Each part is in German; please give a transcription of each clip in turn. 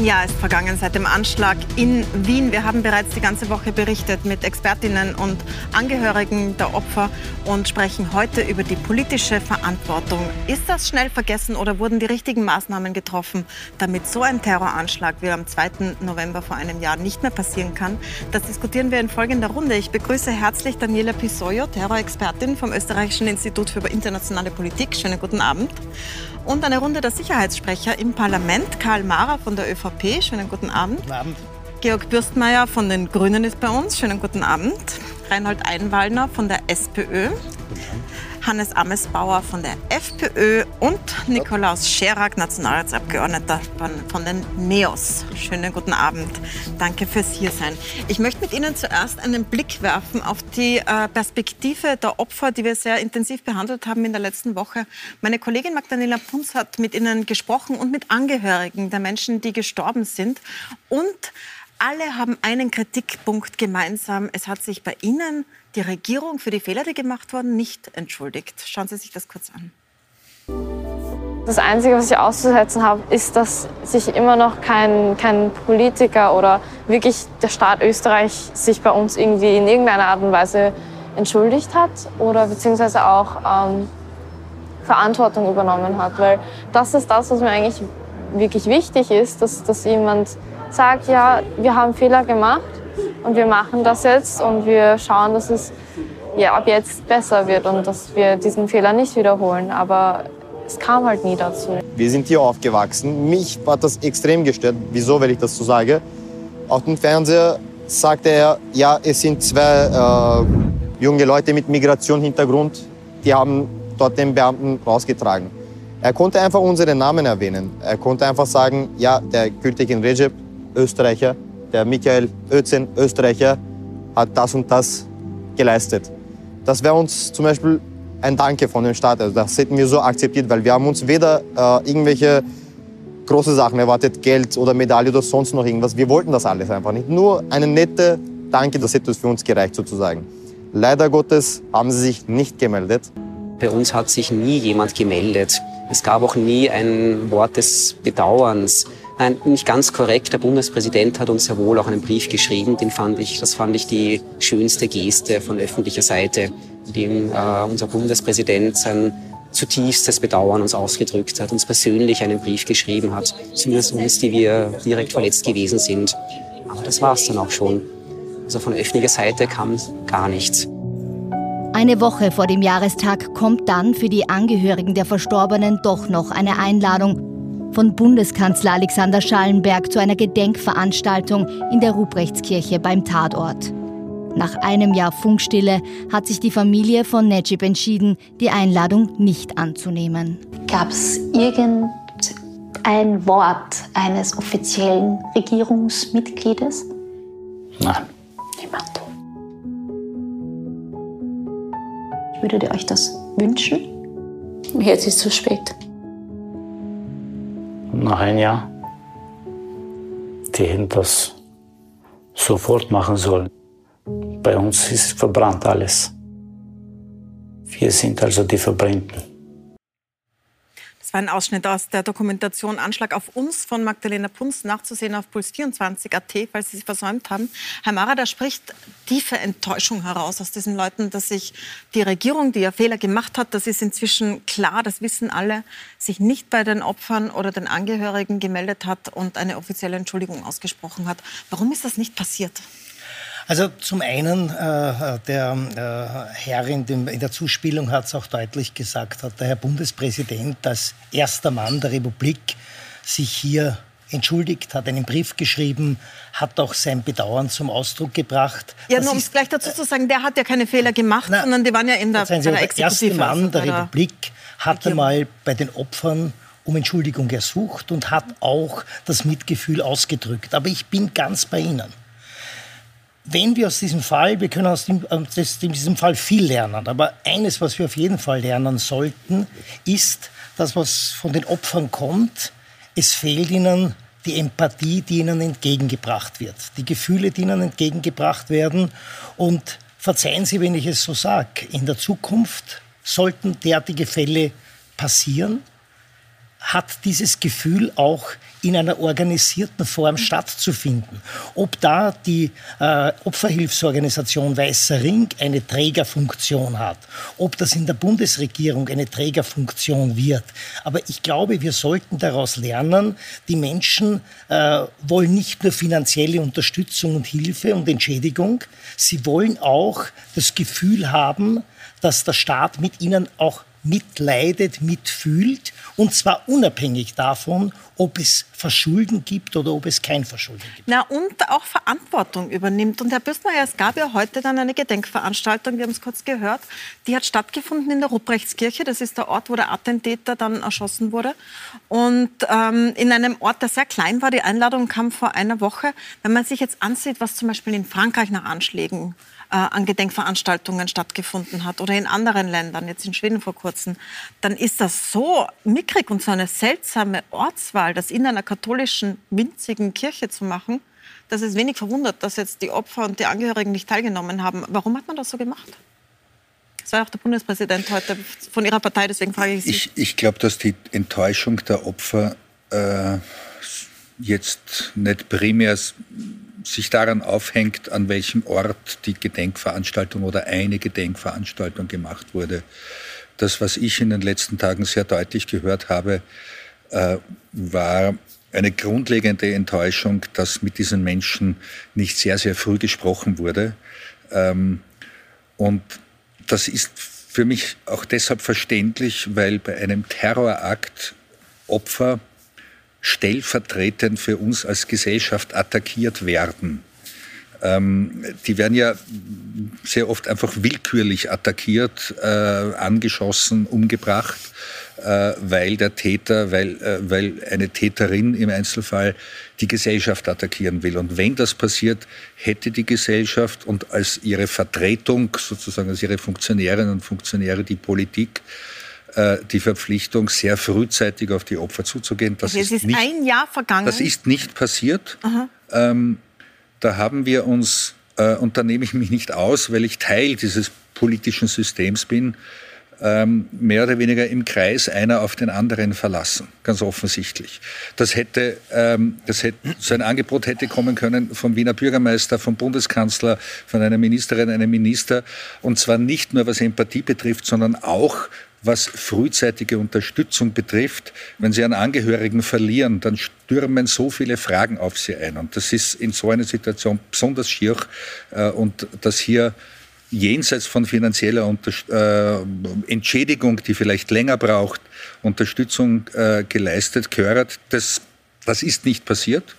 Ein Jahr ist vergangen seit dem Anschlag in Wien. Wir haben bereits die ganze Woche berichtet mit Expertinnen und Angehörigen der Opfer und sprechen heute über die politische Verantwortung. Ist das schnell vergessen oder wurden die richtigen Maßnahmen getroffen, damit so ein Terroranschlag wie am 2. November vor einem Jahr nicht mehr passieren kann? Das diskutieren wir in folgender Runde. Ich begrüße herzlich Daniela Pisoyo, Terrorexpertin vom Österreichischen Institut für internationale Politik. Schönen guten Abend. Und eine Runde der Sicherheitssprecher im Parlament. Karl Mara von der ÖVP. Schönen guten Abend. Guten Abend. Georg Bürstmeier von den Grünen ist bei uns. Schönen guten Abend. Reinhold Einwallner von der SPÖ. Hannes Amesbauer von der FPÖ und Nikolaus Scherak, Nationalratsabgeordneter von den NEOS. Schönen guten Abend. Danke fürs Hiersein. Ich möchte mit Ihnen zuerst einen Blick werfen auf die äh, Perspektive der Opfer, die wir sehr intensiv behandelt haben in der letzten Woche. Meine Kollegin Magdalena Punz hat mit Ihnen gesprochen und mit Angehörigen der Menschen, die gestorben sind. Und alle haben einen Kritikpunkt gemeinsam. Es hat sich bei Ihnen die Regierung für die Fehler, die gemacht wurden, nicht entschuldigt. Schauen Sie sich das kurz an. Das Einzige, was ich auszusetzen habe, ist, dass sich immer noch kein, kein Politiker oder wirklich der Staat Österreich sich bei uns irgendwie in irgendeiner Art und Weise entschuldigt hat oder beziehungsweise auch ähm, Verantwortung übernommen hat. Weil das ist das, was mir eigentlich wirklich wichtig ist, dass, dass jemand sagt, ja, wir haben Fehler gemacht und wir machen das jetzt und wir schauen, dass es ja, ab jetzt besser wird und dass wir diesen Fehler nicht wiederholen. Aber es kam halt nie dazu. Wir sind hier aufgewachsen. Mich hat das extrem gestört. Wieso, weil ich das so sage? Auf dem Fernseher sagte er, ja, es sind zwei äh, junge Leute mit Migrationshintergrund, die haben dort den Beamten rausgetragen. Er konnte einfach unsere Namen erwähnen. Er konnte einfach sagen, ja, der Gültekin Recep, Österreicher, der Michael Özen, Österreicher, hat das und das geleistet. Das wäre uns zum Beispiel ein Danke von dem Staat. Also das hätten wir so akzeptiert, weil wir haben uns weder äh, irgendwelche große Sachen erwartet, Geld oder Medaille oder sonst noch irgendwas. Wir wollten das alles einfach nicht. Nur eine nette Danke, das hätte für uns gereicht sozusagen. Leider Gottes haben sie sich nicht gemeldet. Bei uns hat sich nie jemand gemeldet. Es gab auch nie ein Wort des Bedauerns. Nein, nicht ganz korrekt. Der Bundespräsident hat uns ja wohl auch einen Brief geschrieben. Den fand ich, das fand ich die schönste Geste von öffentlicher Seite, in dem äh, unser Bundespräsident sein zutiefstes Bedauern uns ausgedrückt hat, uns persönlich einen Brief geschrieben hat, zumindest uns, die wir direkt verletzt gewesen sind. Aber das war es dann auch schon. Also von öffentlicher Seite kam gar nichts. Eine Woche vor dem Jahrestag kommt dann für die Angehörigen der Verstorbenen doch noch eine Einladung von Bundeskanzler Alexander Schallenberg zu einer Gedenkveranstaltung in der Ruprechtskirche beim Tatort. Nach einem Jahr Funkstille hat sich die Familie von Necip entschieden, die Einladung nicht anzunehmen. Gab es irgendein Wort eines offiziellen Regierungsmitgliedes? Nein. Niemand. Würdet ihr euch das wünschen? Jetzt ist es zu spät nach einem Jahr. Die hätten das sofort machen sollen. Bei uns ist verbrannt alles. Wir sind also die Verbrennten. Das war ein Ausschnitt aus der Dokumentation Anschlag auf uns von Magdalena Punz, nachzusehen auf puls24.at, falls Sie sie versäumt haben. Herr Mara, da spricht tiefe Enttäuschung heraus aus diesen Leuten, dass sich die Regierung, die ja Fehler gemacht hat, das ist inzwischen klar, das wissen alle, sich nicht bei den Opfern oder den Angehörigen gemeldet hat und eine offizielle Entschuldigung ausgesprochen hat. Warum ist das nicht passiert? Also zum einen, äh, der äh, Herr in, dem, in der Zuspielung hat es auch deutlich gesagt, hat der Herr Bundespräsident als erster Mann der Republik sich hier entschuldigt, hat einen Brief geschrieben, hat auch sein Bedauern zum Ausdruck gebracht. Ja, nur um es gleich dazu zu sagen, der hat ja keine Fehler gemacht, na, sondern die waren ja in der, bei der Exekutive. Der erste Mann der Republik hat einmal bei den Opfern um Entschuldigung ersucht und hat auch das Mitgefühl ausgedrückt. Aber ich bin ganz bei Ihnen wenn wir aus diesem Fall, wir können aus, dem, aus diesem Fall viel lernen, aber eines, was wir auf jeden Fall lernen sollten, ist, dass was von den Opfern kommt, es fehlt ihnen die Empathie, die ihnen entgegengebracht wird, die Gefühle, die ihnen entgegengebracht werden. Und verzeihen Sie, wenn ich es so sage, in der Zukunft sollten derartige Fälle passieren, hat dieses Gefühl auch in einer organisierten Form stattzufinden. Ob da die äh, Opferhilfsorganisation Weißer Ring eine Trägerfunktion hat, ob das in der Bundesregierung eine Trägerfunktion wird. Aber ich glaube, wir sollten daraus lernen, die Menschen äh, wollen nicht nur finanzielle Unterstützung und Hilfe und Entschädigung, sie wollen auch das Gefühl haben, dass der Staat mit ihnen auch mitleidet, mitfühlt und zwar unabhängig davon, ob es Verschulden gibt oder ob es kein Verschulden gibt. Na, und auch Verantwortung übernimmt. Und Herr Büstmeier, es gab ja heute dann eine Gedenkveranstaltung, wir haben es kurz gehört, die hat stattgefunden in der Ruprechtskirche. Das ist der Ort, wo der Attentäter dann erschossen wurde. Und ähm, in einem Ort, der sehr klein war, die Einladung kam vor einer Woche. Wenn man sich jetzt ansieht, was zum Beispiel in Frankreich nach Anschlägen äh, an Gedenkveranstaltungen stattgefunden hat oder in anderen Ländern, jetzt in Schweden vor kurzem, dann ist das so mickrig und so eine seltsame Ortswahl, das in einer katholischen winzigen Kirche zu machen, dass es wenig verwundert, dass jetzt die Opfer und die Angehörigen nicht teilgenommen haben. Warum hat man das so gemacht? Das war auch der Bundespräsident heute von Ihrer Partei, deswegen frage ich Sie. Ich, ich glaube, dass die Enttäuschung der Opfer äh, jetzt nicht primär sich daran aufhängt, an welchem Ort die Gedenkveranstaltung oder eine Gedenkveranstaltung gemacht wurde. Das, was ich in den letzten Tagen sehr deutlich gehört habe, äh, war eine grundlegende Enttäuschung, dass mit diesen Menschen nicht sehr, sehr früh gesprochen wurde. Ähm, und das ist für mich auch deshalb verständlich, weil bei einem Terrorakt Opfer stellvertretend für uns als Gesellschaft attackiert werden. Ähm, die werden ja sehr oft einfach willkürlich attackiert, äh, angeschossen, umgebracht, äh, weil der Täter, weil, äh, weil eine Täterin im Einzelfall die Gesellschaft attackieren will. Und wenn das passiert, hätte die Gesellschaft und als ihre Vertretung, sozusagen als ihre Funktionärinnen und Funktionäre, die Politik, äh, die Verpflichtung, sehr frühzeitig auf die Opfer zuzugehen. Das okay, ist, ist nicht, ein Jahr vergangen. Das ist nicht passiert. Ähm, da haben wir uns, äh, und da nehme ich mich nicht aus, weil ich Teil dieses politischen Systems bin, ähm, mehr oder weniger im Kreis einer auf den anderen verlassen, ganz offensichtlich. Das hätte, ähm, das hätte, so ein Angebot hätte kommen können vom Wiener Bürgermeister, vom Bundeskanzler, von einer Ministerin, einem Minister, und zwar nicht nur was Empathie betrifft, sondern auch was frühzeitige Unterstützung betrifft. Wenn Sie einen Angehörigen verlieren, dann stürmen so viele Fragen auf Sie ein. Und das ist in so einer Situation besonders schier. Äh, und dass hier jenseits von finanzieller Unterst äh, Entschädigung, die vielleicht länger braucht, Unterstützung äh, geleistet gehört, das, das ist nicht passiert.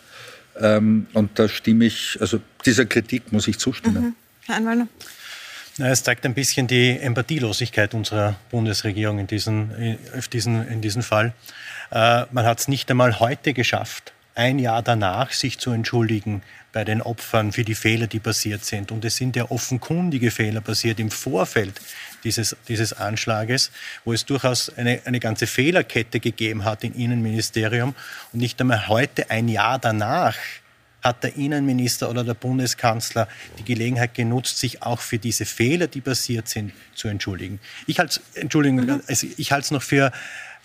Ähm, und da stimme ich, also dieser Kritik muss ich zustimmen. Mhm. Herr Anwalter. Es zeigt ein bisschen die Empathielosigkeit unserer Bundesregierung in diesem in diesen, in diesem Fall. Äh, man hat es nicht einmal heute geschafft, ein Jahr danach sich zu entschuldigen bei den Opfern für die Fehler, die passiert sind. Und es sind ja offenkundige Fehler passiert im Vorfeld dieses, dieses Anschlages, wo es durchaus eine, eine ganze Fehlerkette gegeben hat im Innenministerium. Und nicht einmal heute, ein Jahr danach, hat der Innenminister oder der Bundeskanzler die Gelegenheit genutzt, sich auch für diese Fehler, die passiert sind, zu entschuldigen. Ich halte mhm. also ich halte es noch für,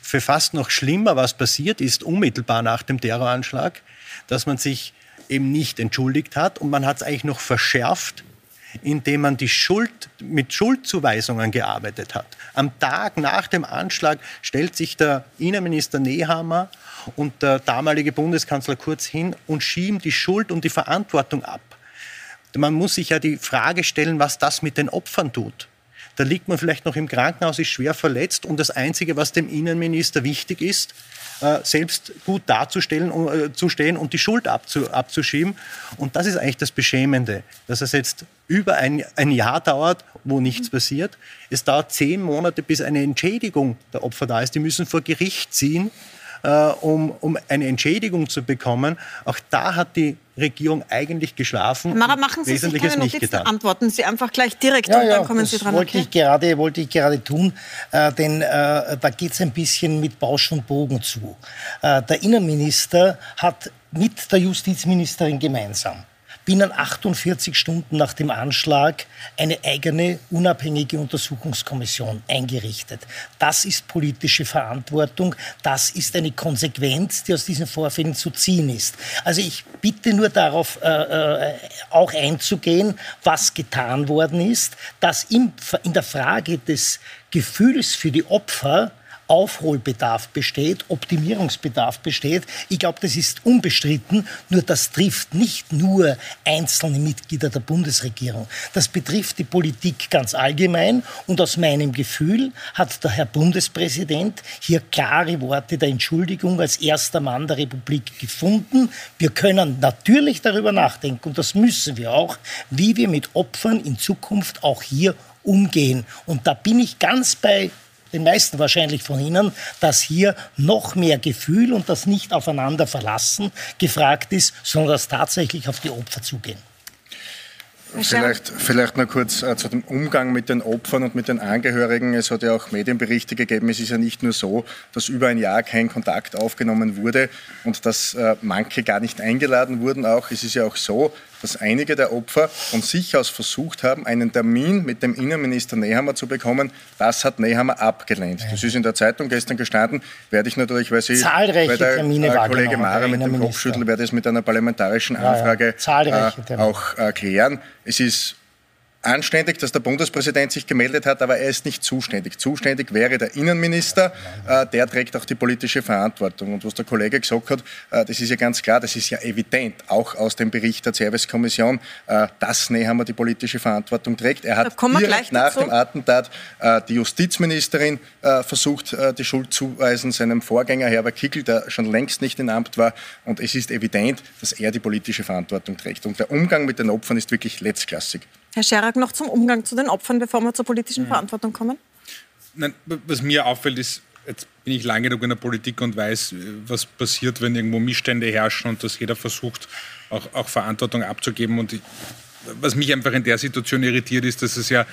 für fast noch schlimmer, was passiert ist, unmittelbar nach dem Terroranschlag, dass man sich eben nicht entschuldigt hat und man hat es eigentlich noch verschärft, indem man die Schuld, mit Schuldzuweisungen gearbeitet hat. Am Tag nach dem Anschlag stellt sich der Innenminister Nehammer und der damalige Bundeskanzler Kurz hin und schieben die Schuld und die Verantwortung ab. Man muss sich ja die Frage stellen, was das mit den Opfern tut. Da liegt man vielleicht noch im Krankenhaus, ist schwer verletzt und das Einzige, was dem Innenminister wichtig ist, äh, selbst gut darzustellen, äh, zu stehen und die Schuld abzu, abzuschieben. Und das ist eigentlich das Beschämende, dass es jetzt über ein, ein Jahr dauert, wo nichts passiert. Es dauert zehn Monate, bis eine Entschädigung der Opfer da ist. Die müssen vor Gericht ziehen äh, um, um eine Entschädigung zu bekommen. Auch da hat die Regierung eigentlich geschlafen. Mara, machen Sie sich keine getan. antworten Sie einfach gleich direkt ja, und dann kommen Sie dran. Wollte, okay? ich gerade, wollte ich gerade tun, äh, denn äh, da geht es ein bisschen mit Bausch und Bogen zu. Äh, der Innenminister hat mit der Justizministerin gemeinsam binnen 48 Stunden nach dem Anschlag eine eigene unabhängige Untersuchungskommission eingerichtet. Das ist politische Verantwortung. Das ist eine Konsequenz, die aus diesen Vorfällen zu ziehen ist. Also ich bitte nur darauf äh, äh auch einzugehen, was getan worden ist, dass in, in der Frage des Gefühls für die Opfer Aufholbedarf besteht, Optimierungsbedarf besteht. Ich glaube, das ist unbestritten. Nur das trifft nicht nur einzelne Mitglieder der Bundesregierung. Das betrifft die Politik ganz allgemein. Und aus meinem Gefühl hat der Herr Bundespräsident hier klare Worte der Entschuldigung als erster Mann der Republik gefunden. Wir können natürlich darüber nachdenken, und das müssen wir auch, wie wir mit Opfern in Zukunft auch hier umgehen. Und da bin ich ganz bei den meisten wahrscheinlich von Ihnen, dass hier noch mehr Gefühl und das nicht aufeinander verlassen gefragt ist, sondern das tatsächlich auf die Opfer zugehen. Vielleicht, vielleicht noch kurz äh, zu dem Umgang mit den Opfern und mit den Angehörigen. Es hat ja auch Medienberichte gegeben. Es ist ja nicht nur so, dass über ein Jahr kein Kontakt aufgenommen wurde und dass äh, manche gar nicht eingeladen wurden. Auch es ist ja auch so, dass einige der Opfer von sich aus versucht haben, einen Termin mit dem Innenminister Nehammer zu bekommen. Das hat Nehammer abgelehnt. Das ist in der Zeitung gestern gestanden. Werde ich natürlich, weil Sie, Zahlreiche weil der Termine äh, Kollege Mara mit dem Kopfschüttel, werde es mit einer parlamentarischen Anfrage ja, ja. Äh, auch erklären. Es ist anständig, dass der Bundespräsident sich gemeldet hat, aber er ist nicht zuständig. Zuständig wäre der Innenminister, äh, der trägt auch die politische Verantwortung. Und was der Kollege gesagt hat, äh, das ist ja ganz klar, das ist ja evident, auch aus dem Bericht der Servicekommission, äh, dass Nehammer die politische Verantwortung trägt. Er hat direkt nach dazu. dem Attentat äh, die Justizministerin versucht, die Schuld zuweisen, seinem Vorgänger Herbert Kickel, der schon längst nicht in Amt war. Und es ist evident, dass er die politische Verantwortung trägt. Und der Umgang mit den Opfern ist wirklich letztklassig. Herr Scherak, noch zum Umgang zu den Opfern, bevor wir zur politischen mhm. Verantwortung kommen? Nein, was mir auffällt, ist, jetzt bin ich lange genug in der Politik und weiß, was passiert, wenn irgendwo Missstände herrschen und dass jeder versucht, auch, auch Verantwortung abzugeben. Und ich, was mich einfach in der Situation irritiert, ist, dass es ja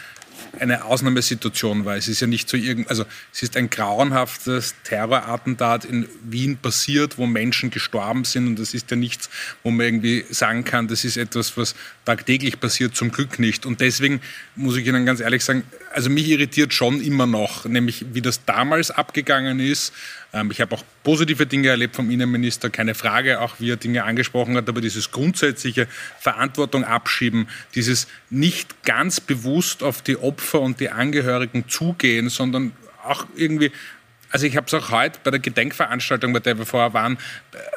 eine Ausnahmesituation war. Es ist ja nicht so irgend, also es ist ein grauenhaftes Terrorattentat in Wien passiert, wo Menschen gestorben sind und das ist ja nichts, wo man irgendwie sagen kann, das ist etwas, was tagtäglich passiert, zum Glück nicht. Und deswegen muss ich Ihnen ganz ehrlich sagen, also mich irritiert schon immer noch, nämlich wie das damals abgegangen ist. Ähm, ich habe auch positive Dinge erlebt vom Innenminister, keine Frage, auch wie er Dinge angesprochen hat, aber dieses grundsätzliche Verantwortung abschieben, dieses nicht ganz bewusst auf die Opfer und die Angehörigen zugehen, sondern auch irgendwie also ich habe es auch heute bei der Gedenkveranstaltung, bei der wir vorher waren,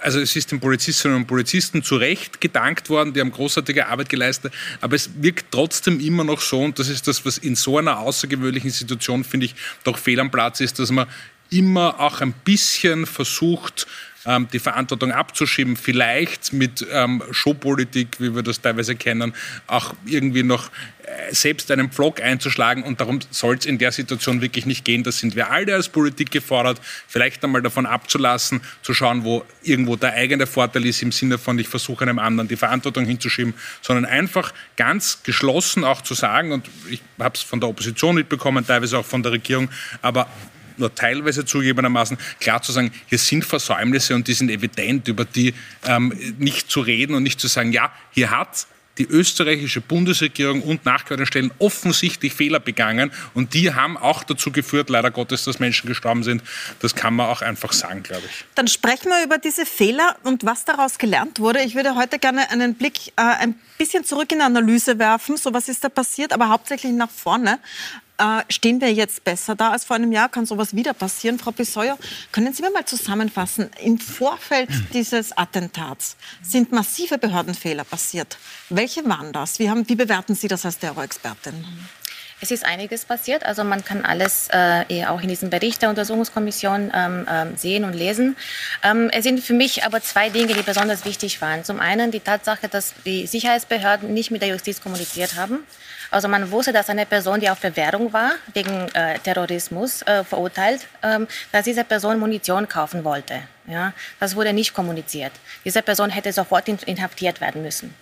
also es ist den Polizistinnen und Polizisten zu Recht gedankt worden, die haben großartige Arbeit geleistet, aber es wirkt trotzdem immer noch so, und das ist das, was in so einer außergewöhnlichen Situation, finde ich, doch fehl am Platz ist, dass man immer auch ein bisschen versucht, ähm, die Verantwortung abzuschieben, vielleicht mit ähm, Showpolitik, wie wir das teilweise kennen, auch irgendwie noch äh, selbst einen Pflock einzuschlagen. Und darum soll es in der Situation wirklich nicht gehen. Das sind wir alle als Politik gefordert, vielleicht einmal davon abzulassen, zu schauen, wo irgendwo der eigene Vorteil ist, im Sinne von, ich versuche einem anderen die Verantwortung hinzuschieben, sondern einfach ganz geschlossen auch zu sagen, und ich habe es von der Opposition mitbekommen, teilweise auch von der Regierung, aber nur teilweise zugegebenermaßen klar zu sagen, hier sind Versäumnisse und die sind evident, über die ähm, nicht zu reden und nicht zu sagen, ja, hier hat die österreichische Bundesregierung und Nachquartierstellen offensichtlich Fehler begangen und die haben auch dazu geführt, leider Gottes, dass Menschen gestorben sind. Das kann man auch einfach sagen, glaube ich. Dann sprechen wir über diese Fehler und was daraus gelernt wurde. Ich würde heute gerne einen Blick äh, ein bisschen zurück in die Analyse werfen. So was ist da passiert, aber hauptsächlich nach vorne. Äh, stehen wir jetzt besser da als vor einem Jahr? Kann sowas wieder passieren? Frau Bisseuer, können Sie mir mal zusammenfassen? Im Vorfeld dieses Attentats sind massive Behördenfehler passiert. Welche waren das? Wie, haben, wie bewerten Sie das als Terrorexpertin? Es ist einiges passiert. Also man kann alles äh, auch in diesem Bericht der Untersuchungskommission ähm, ähm, sehen und lesen. Ähm, es sind für mich aber zwei Dinge, die besonders wichtig waren. Zum einen die Tatsache, dass die Sicherheitsbehörden nicht mit der Justiz kommuniziert haben. Also man wusste, dass eine Person, die auf Bewährung war, wegen äh, Terrorismus äh, verurteilt, ähm, dass diese Person Munition kaufen wollte. Ja, das wurde nicht kommuniziert. Diese Person hätte sofort inhaftiert werden müssen.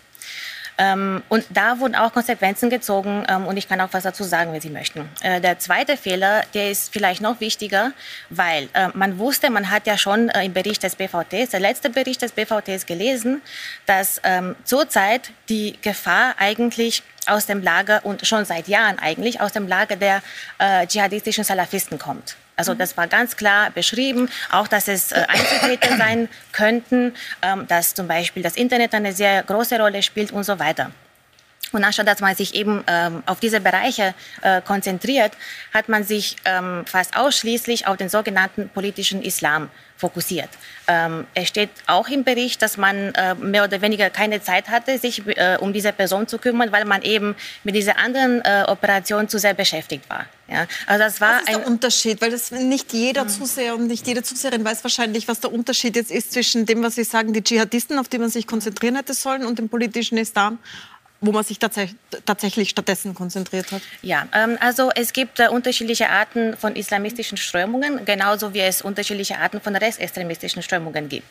Ähm, und da wurden auch Konsequenzen gezogen ähm, und ich kann auch was dazu sagen, wenn Sie möchten. Äh, der zweite Fehler, der ist vielleicht noch wichtiger, weil äh, man wusste, man hat ja schon äh, im Bericht des BVTs, der letzte Bericht des BVTs gelesen, dass ähm, zurzeit die Gefahr eigentlich aus dem Lager und schon seit Jahren eigentlich aus dem Lager der äh, dschihadistischen Salafisten kommt. Also das war ganz klar beschrieben, auch dass es äh, Einzeltäter sein könnten, ähm, dass zum Beispiel das Internet eine sehr große Rolle spielt und so weiter. Und anstatt dass man sich eben ähm, auf diese Bereiche äh, konzentriert, hat man sich ähm, fast ausschließlich auf den sogenannten politischen Islam fokussiert. Ähm, es steht auch im Bericht, dass man äh, mehr oder weniger keine Zeit hatte, sich äh, um diese Person zu kümmern, weil man eben mit dieser anderen äh, Operation zu sehr beschäftigt war. Ja, also das war was ist ein der Unterschied, weil das nicht jeder mhm. Zuseher und nicht jede Zuseherin weiß wahrscheinlich, was der Unterschied jetzt ist zwischen dem, was Sie sagen, die Dschihadisten, auf die man sich konzentrieren hätte sollen, und dem politischen Islam wo man sich tatsächlich, tatsächlich stattdessen konzentriert hat? Ja, ähm, also es gibt äh, unterschiedliche Arten von islamistischen Strömungen, genauso wie es unterschiedliche Arten von rechtsextremistischen Strömungen gibt.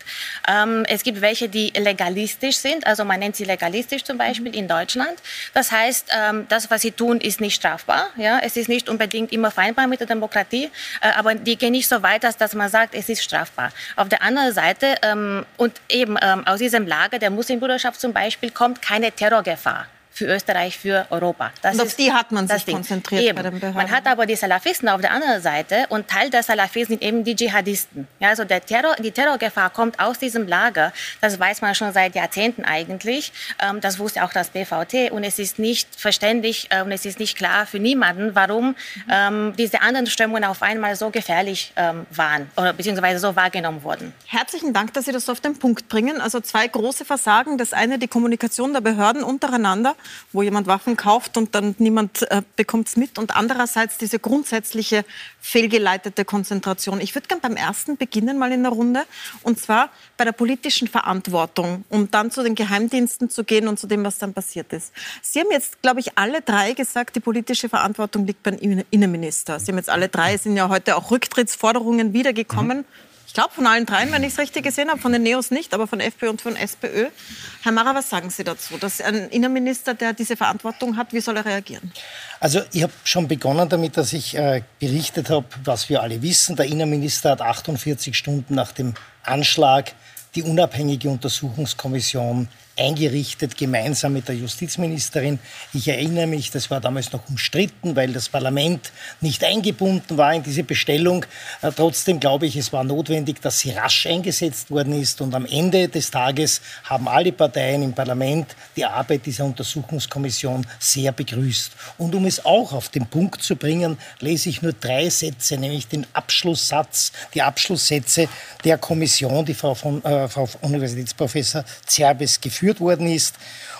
Ähm, es gibt welche, die legalistisch sind, also man nennt sie legalistisch zum Beispiel in Deutschland. Das heißt, ähm, das, was sie tun, ist nicht strafbar. Ja? Es ist nicht unbedingt immer vereinbar mit der Demokratie, äh, aber die gehen nicht so weit, dass, dass man sagt, es ist strafbar. Auf der anderen Seite, ähm, und eben ähm, aus diesem Lager der Muslimbruderschaft zum Beispiel, kommt keine Terrorgefahr für Österreich, für Europa. Das und auf die hat man sich Ding. konzentriert eben. bei den Behörden. Man hat aber die Salafisten auf der anderen Seite und Teil der Salafisten sind eben die Dschihadisten. Ja, also der Terror, die Terrorgefahr kommt aus diesem Lager. Das weiß man schon seit Jahrzehnten eigentlich. Ähm, das wusste auch das BVT und es ist nicht verständlich äh, und es ist nicht klar für niemanden, warum mhm. diese anderen Strömungen auf einmal so gefährlich ähm, waren oder beziehungsweise so wahrgenommen wurden. Herzlichen Dank, dass Sie das auf den Punkt bringen. Also zwei große Versagen. Das eine die Kommunikation der Behörden untereinander wo jemand Waffen kauft und dann niemand äh, bekommt es mit. Und andererseits diese grundsätzliche fehlgeleitete Konzentration. Ich würde gerne beim ersten beginnen mal in der Runde. Und zwar bei der politischen Verantwortung, um dann zu den Geheimdiensten zu gehen und zu dem, was dann passiert ist. Sie haben jetzt, glaube ich, alle drei gesagt, die politische Verantwortung liegt beim Innenminister. Sie haben jetzt alle drei, sind ja heute auch Rücktrittsforderungen wiedergekommen. Mhm. Ich glaube, von allen dreien, wenn ich es richtig gesehen habe, von den Neos nicht, aber von FPÖ und von SPÖ. Herr Mara, was sagen Sie dazu? Dass ein Innenminister, der diese Verantwortung hat, wie soll er reagieren? Also ich habe schon begonnen damit, dass ich äh, berichtet habe, was wir alle wissen. Der Innenminister hat 48 Stunden nach dem Anschlag die unabhängige Untersuchungskommission eingerichtet, gemeinsam mit der Justizministerin. Ich erinnere mich, das war damals noch umstritten, weil das Parlament nicht eingebunden war in diese Bestellung. Äh, trotzdem glaube ich, es war notwendig, dass sie rasch eingesetzt worden ist. Und am Ende des Tages haben alle Parteien im Parlament die Arbeit dieser Untersuchungskommission sehr begrüßt. Und um es auch auf den Punkt zu bringen, lese ich nur drei Sätze, nämlich den Abschlusssatz, die Abschlusssätze der Kommission, die Frau, von, äh, Frau Universitätsprofessor Zerbes geführt geführt worden ist.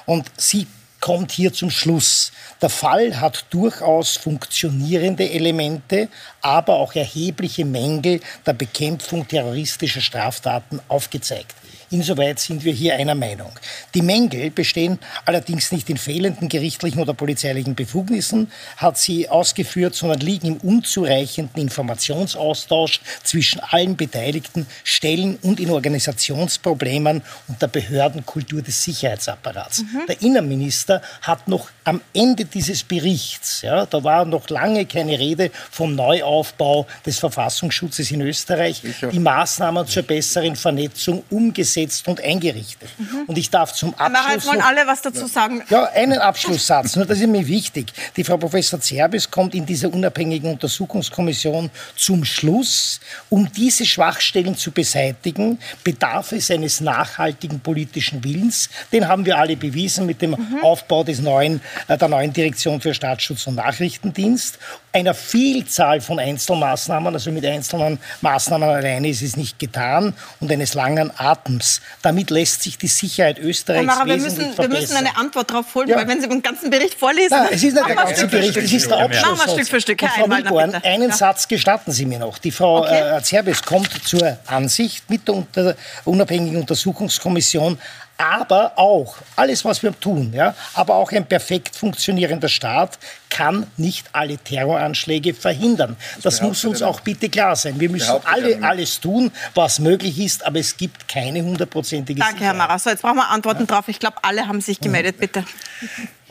Und sie kommt hier zum Schluss. Der Fall hat durchaus funktionierende Elemente, aber auch erhebliche Mängel der Bekämpfung terroristischer Straftaten aufgezeigt. Insoweit sind wir hier einer Meinung. Die Mängel bestehen allerdings nicht in fehlenden gerichtlichen oder polizeilichen Befugnissen, hat sie ausgeführt, sondern liegen im unzureichenden Informationsaustausch zwischen allen beteiligten Stellen und in Organisationsproblemen und der Behördenkultur des Sicherheitsapparats. Mhm. Der Innenminister hat noch am Ende dieses Berichts, ja, da war noch lange keine Rede vom Neuaufbau des Verfassungsschutzes in Österreich, Sicher. die Maßnahmen zur besseren Vernetzung umgesetzt umgesetzt und eingerichtet. Mhm. Und ich darf zum Abschluss. Aber jetzt wollen alle was dazu sagen. Ja, einen Abschlusssatz, nur das ist mir wichtig. Die Frau Professor Zerbes kommt in dieser unabhängigen Untersuchungskommission zum Schluss, um diese Schwachstellen zu beseitigen, bedarf es eines nachhaltigen politischen Willens. Den haben wir alle bewiesen mit dem mhm. Aufbau des neuen, äh, der neuen Direktion für Staatsschutz und Nachrichtendienst einer Vielzahl von Einzelmaßnahmen, also mit einzelnen Maßnahmen alleine ist es nicht getan und eines langen Atems. Damit lässt sich die Sicherheit Österreichs Mara, wir müssen, verbessern. Wir müssen eine Antwort darauf holen, ja. weil wenn Sie den ganzen Bericht vorlesen... Nein, es ist nicht der ganze Bericht, es ist der Abschluss. Machen wir Stück für Stück. Frau Milborn, einen ja. Satz gestatten Sie mir noch. Die Frau okay. äh, Zerbes kommt zur Ansicht mit der unabhängigen Untersuchungskommission, aber auch alles, was wir tun, ja, aber auch ein perfekt funktionierender Staat kann nicht alle Terroranschläge verhindern. Das, das muss uns auch bitte klar sein. Wir müssen alle alles tun, was möglich ist, aber es gibt keine hundertprozentige Danke, Herr Mara. So, jetzt brauchen wir Antworten ja. drauf. Ich glaube, alle haben sich gemeldet, bitte.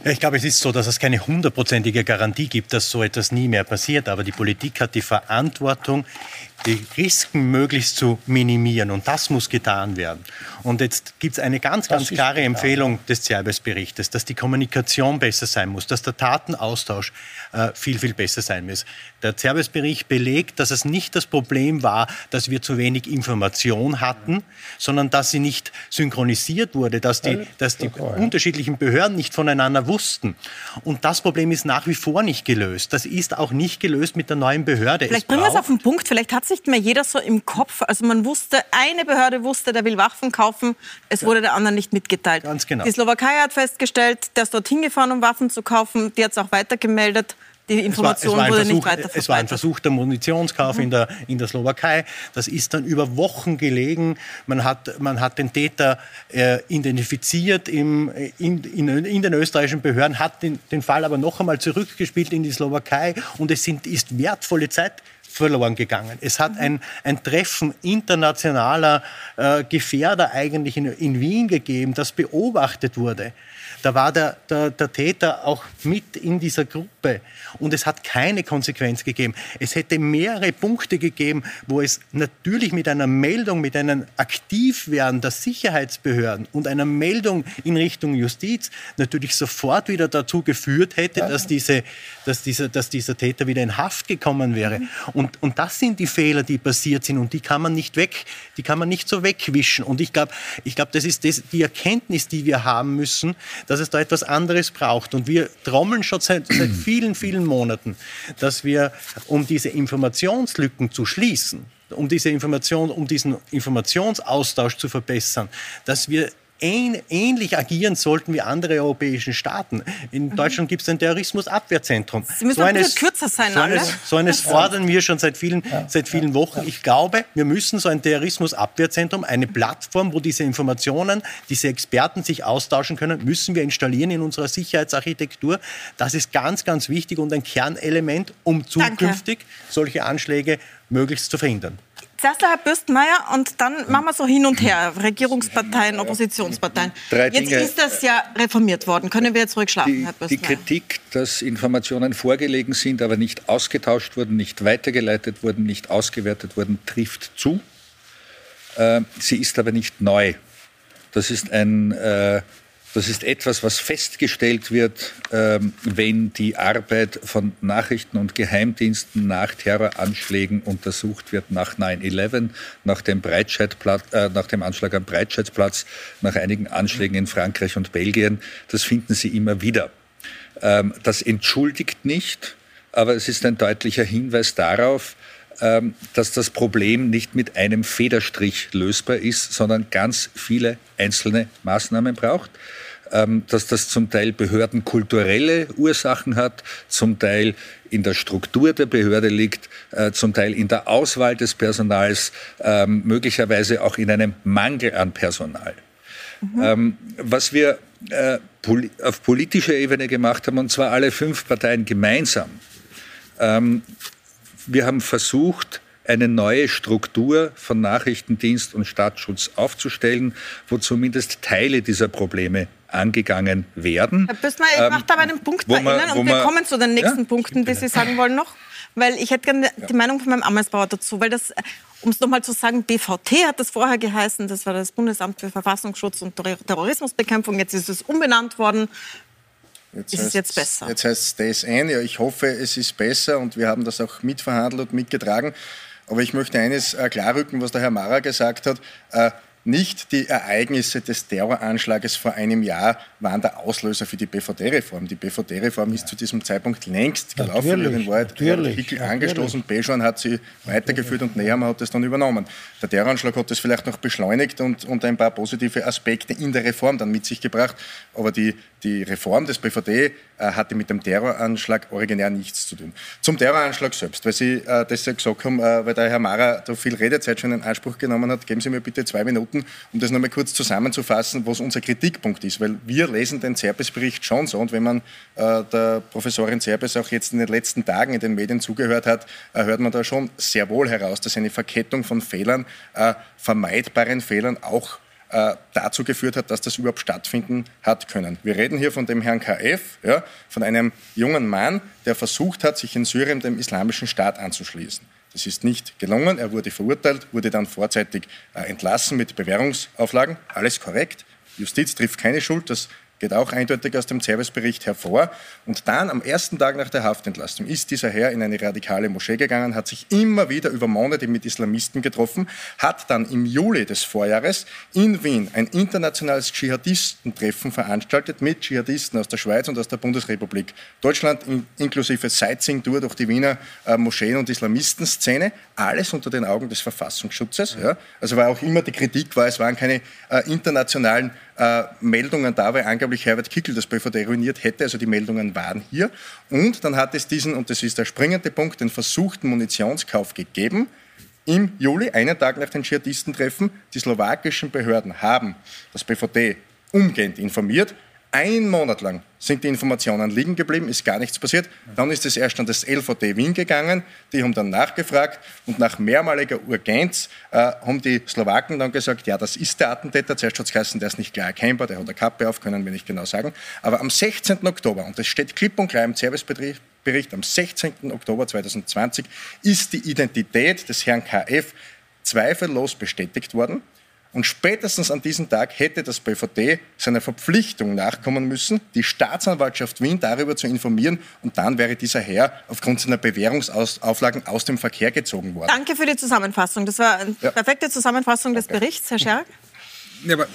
Ich glaube, es ist so, dass es keine hundertprozentige Garantie gibt, dass so etwas nie mehr passiert. Aber die Politik hat die Verantwortung, die Risiken möglichst zu minimieren. Und das muss getan werden. Und jetzt gibt es eine ganz, ganz klare Empfehlung des Cerbes-Berichtes, dass die Kommunikation besser sein muss, dass der Datenaustausch äh, viel, viel besser sein muss. Der Cerbes-Bericht belegt, dass es nicht das Problem war, dass wir zu wenig Information hatten, sondern dass sie nicht synchronisiert wurde, dass die, dass die unterschiedlichen Behörden nicht voneinander wussten. Und das Problem ist nach wie vor nicht gelöst. Das ist auch nicht gelöst mit der neuen Behörde. Vielleicht bringen wir es auf den Punkt. Vielleicht hat es nicht mehr jeder so im Kopf. Also man wusste, eine Behörde wusste, der will Waffen kaufen. Es wurde der anderen nicht mitgeteilt. Ganz genau. Die Slowakei hat festgestellt, der ist dorthin gefahren, um Waffen zu kaufen. Die hat es auch weitergemeldet. Die Information es war, es wurde Versuch, nicht weiter Es war ein Versuch der Munitionskauf mhm. in, der, in der Slowakei. Das ist dann über Wochen gelegen. Man hat, man hat den Täter äh, identifiziert im, in, in, in, den österreichischen Behörden, hat den, den Fall aber noch einmal zurückgespielt in die Slowakei. Und es sind, ist wertvolle Zeit verloren gegangen. Es hat ein, ein Treffen internationaler äh, Gefährder eigentlich in, in Wien gegeben, das beobachtet wurde. Da war der, der, der Täter auch mit in dieser Gruppe und es hat keine Konsequenz gegeben. Es hätte mehrere Punkte gegeben, wo es natürlich mit einer Meldung, mit einem Aktivwerden der Sicherheitsbehörden und einer Meldung in Richtung Justiz natürlich sofort wieder dazu geführt hätte, dass, diese, dass, dieser, dass dieser Täter wieder in Haft gekommen wäre. Und, und das sind die Fehler, die passiert sind und die kann man nicht weg, die kann man nicht so wegwischen. Und ich glaube, ich glaube, das ist das, die Erkenntnis, die wir haben müssen, dass es da etwas anderes braucht. Und wir trommeln schon seit, seit vielen, vielen Monaten, dass wir, um diese Informationslücken zu schließen, um diese Information, um diesen Informationsaustausch zu verbessern, dass wir ähnlich agieren sollten wie andere europäische Staaten. In mhm. Deutschland gibt es ein Terrorismusabwehrzentrum. Sie müssen so ein bisschen kürzer sein, so eines, so eines fordern wir schon seit vielen, ja, seit vielen Wochen. Ich glaube, wir müssen so ein Terrorismusabwehrzentrum, eine Plattform, wo diese Informationen, diese Experten sich austauschen können, müssen wir installieren in unserer Sicherheitsarchitektur. Das ist ganz, ganz wichtig und ein Kernelement, um zukünftig Danke. solche Anschläge möglichst zu verhindern. Zuerst Herr Bürstmeier und dann machen wir so hin und her, Regierungsparteien, Oppositionsparteien. jetzt ist das ja reformiert worden. Können wir jetzt ruhig schlafen, die, Herr Bürstmeier? Die Kritik, dass Informationen vorgelegen sind, aber nicht ausgetauscht wurden, nicht weitergeleitet wurden, nicht ausgewertet wurden, trifft zu. Äh, sie ist aber nicht neu. Das ist ein äh, das ist etwas, was festgestellt wird, ähm, wenn die Arbeit von Nachrichten- und Geheimdiensten nach Terroranschlägen untersucht wird, nach 9-11, nach, dem äh, nach dem Anschlag am Breitscheidplatz, nach einigen Anschlägen in Frankreich und Belgien. Das finden Sie immer wieder. Ähm, das entschuldigt nicht, aber es ist ein deutlicher Hinweis darauf, dass das Problem nicht mit einem Federstrich lösbar ist, sondern ganz viele einzelne Maßnahmen braucht ähm, dass das zum Teil behördenkulturelle Ursachen hat, zum Teil in der Struktur der Behörde liegt, äh, zum Teil in der Auswahl des Personals, ähm, möglicherweise auch in einem Mangel an Personal. Mhm. was wir äh, auf politischer Ebene gemacht haben, und zwar alle fünf Parteien gemeinsam, wir haben versucht, eine neue Struktur von Nachrichtendienst und Staatsschutz aufzustellen, wo zumindest Teile dieser Probleme angegangen werden. Herr Bösmer, ich mache da einen Punkt bei man, Ihnen und wir kommen zu den nächsten ja? Punkten, die Sie sagen wollen noch. Weil ich hätte gerne die Meinung von meinem Amesbauer dazu, weil das, um es nochmal zu sagen, BVT hat das vorher geheißen, das war das Bundesamt für Verfassungsschutz und Terrorismusbekämpfung, jetzt ist es umbenannt worden. Jetzt ist heißt, es jetzt besser? Jetzt heißt es DSN. Ja, ich hoffe, es ist besser und wir haben das auch mitverhandelt und mitgetragen. Aber ich möchte eines äh, klarrücken, was der Herr Mara gesagt hat. Äh, nicht die Ereignisse des Terroranschlages vor einem Jahr waren der Auslöser für die BVD-Reform. Die BVD-Reform ist zu diesem Zeitpunkt längst gelaufen. Natürlich, in Wahrheit Artikel angestoßen, Bejon hat sie weitergeführt und Nehammer hat es dann übernommen. Der Terroranschlag hat das vielleicht noch beschleunigt und, und ein paar positive Aspekte in der Reform dann mit sich gebracht. Aber die, die Reform des BVD hatte mit dem Terroranschlag originär nichts zu tun. Zum Terroranschlag selbst, weil Sie äh, das ja gesagt haben, äh, weil der Herr Mara da viel Redezeit schon in Anspruch genommen hat, geben Sie mir bitte zwei Minuten, um das nochmal kurz zusammenzufassen, was unser Kritikpunkt ist, weil wir lesen den Zerbes-Bericht schon so und wenn man äh, der Professorin Zerbes auch jetzt in den letzten Tagen in den Medien zugehört hat, äh, hört man da schon sehr wohl heraus, dass eine Verkettung von Fehlern, äh, vermeidbaren Fehlern auch äh, dazu geführt hat, dass das überhaupt stattfinden hat können. Wir reden hier von dem Herrn KF, ja, von einem jungen Mann, der versucht hat, sich in Syrien dem Islamischen Staat anzuschließen. Das ist nicht gelungen. Er wurde verurteilt, wurde dann vorzeitig äh, entlassen mit Bewährungsauflagen. Alles korrekt. Justiz trifft keine Schuld. Das geht auch eindeutig aus dem Servicebericht hervor. Und dann am ersten Tag nach der Haftentlastung ist dieser Herr in eine radikale Moschee gegangen, hat sich immer wieder über Monate mit Islamisten getroffen, hat dann im Juli des Vorjahres in Wien ein internationales Dschihadistentreffen veranstaltet mit Dschihadisten aus der Schweiz und aus der Bundesrepublik Deutschland, in, inklusive Sightseeing-Tour durch die Wiener äh, Moscheen- und Islamistenszene, alles unter den Augen des Verfassungsschutzes. Ja. Also war auch immer die Kritik war, es waren keine äh, internationalen äh, Meldungen da, weil angeblich Herbert Kickel das BVD ruiniert hätte. Also die Meldungen waren hier. Und dann hat es diesen, und das ist der springende Punkt, den versuchten Munitionskauf gegeben. Im Juli, einen Tag nach den Dschihadistentreffen, die slowakischen Behörden haben das BVD umgehend informiert, ein Monat lang sind die Informationen liegen geblieben, ist gar nichts passiert. Dann ist es erst an das LVD Wien gegangen, die haben dann nachgefragt und nach mehrmaliger Urgenz äh, haben die Slowaken dann gesagt, ja, das ist der Attentäter. Zuerst hat es der ist nicht klar erkennbar, der hat eine Kappe auf, können wir nicht genau sagen. Aber am 16. Oktober, und das steht klipp und klar im Servicebericht, am 16. Oktober 2020 ist die Identität des Herrn KF zweifellos bestätigt worden. Und spätestens an diesem Tag hätte das BVD seiner Verpflichtung nachkommen müssen, die Staatsanwaltschaft Wien darüber zu informieren. Und dann wäre dieser Herr aufgrund seiner Bewährungsauflagen aus dem Verkehr gezogen worden. Danke für die Zusammenfassung. Das war eine ja. perfekte Zusammenfassung des Berichts, Herr Scherk. Ja, aber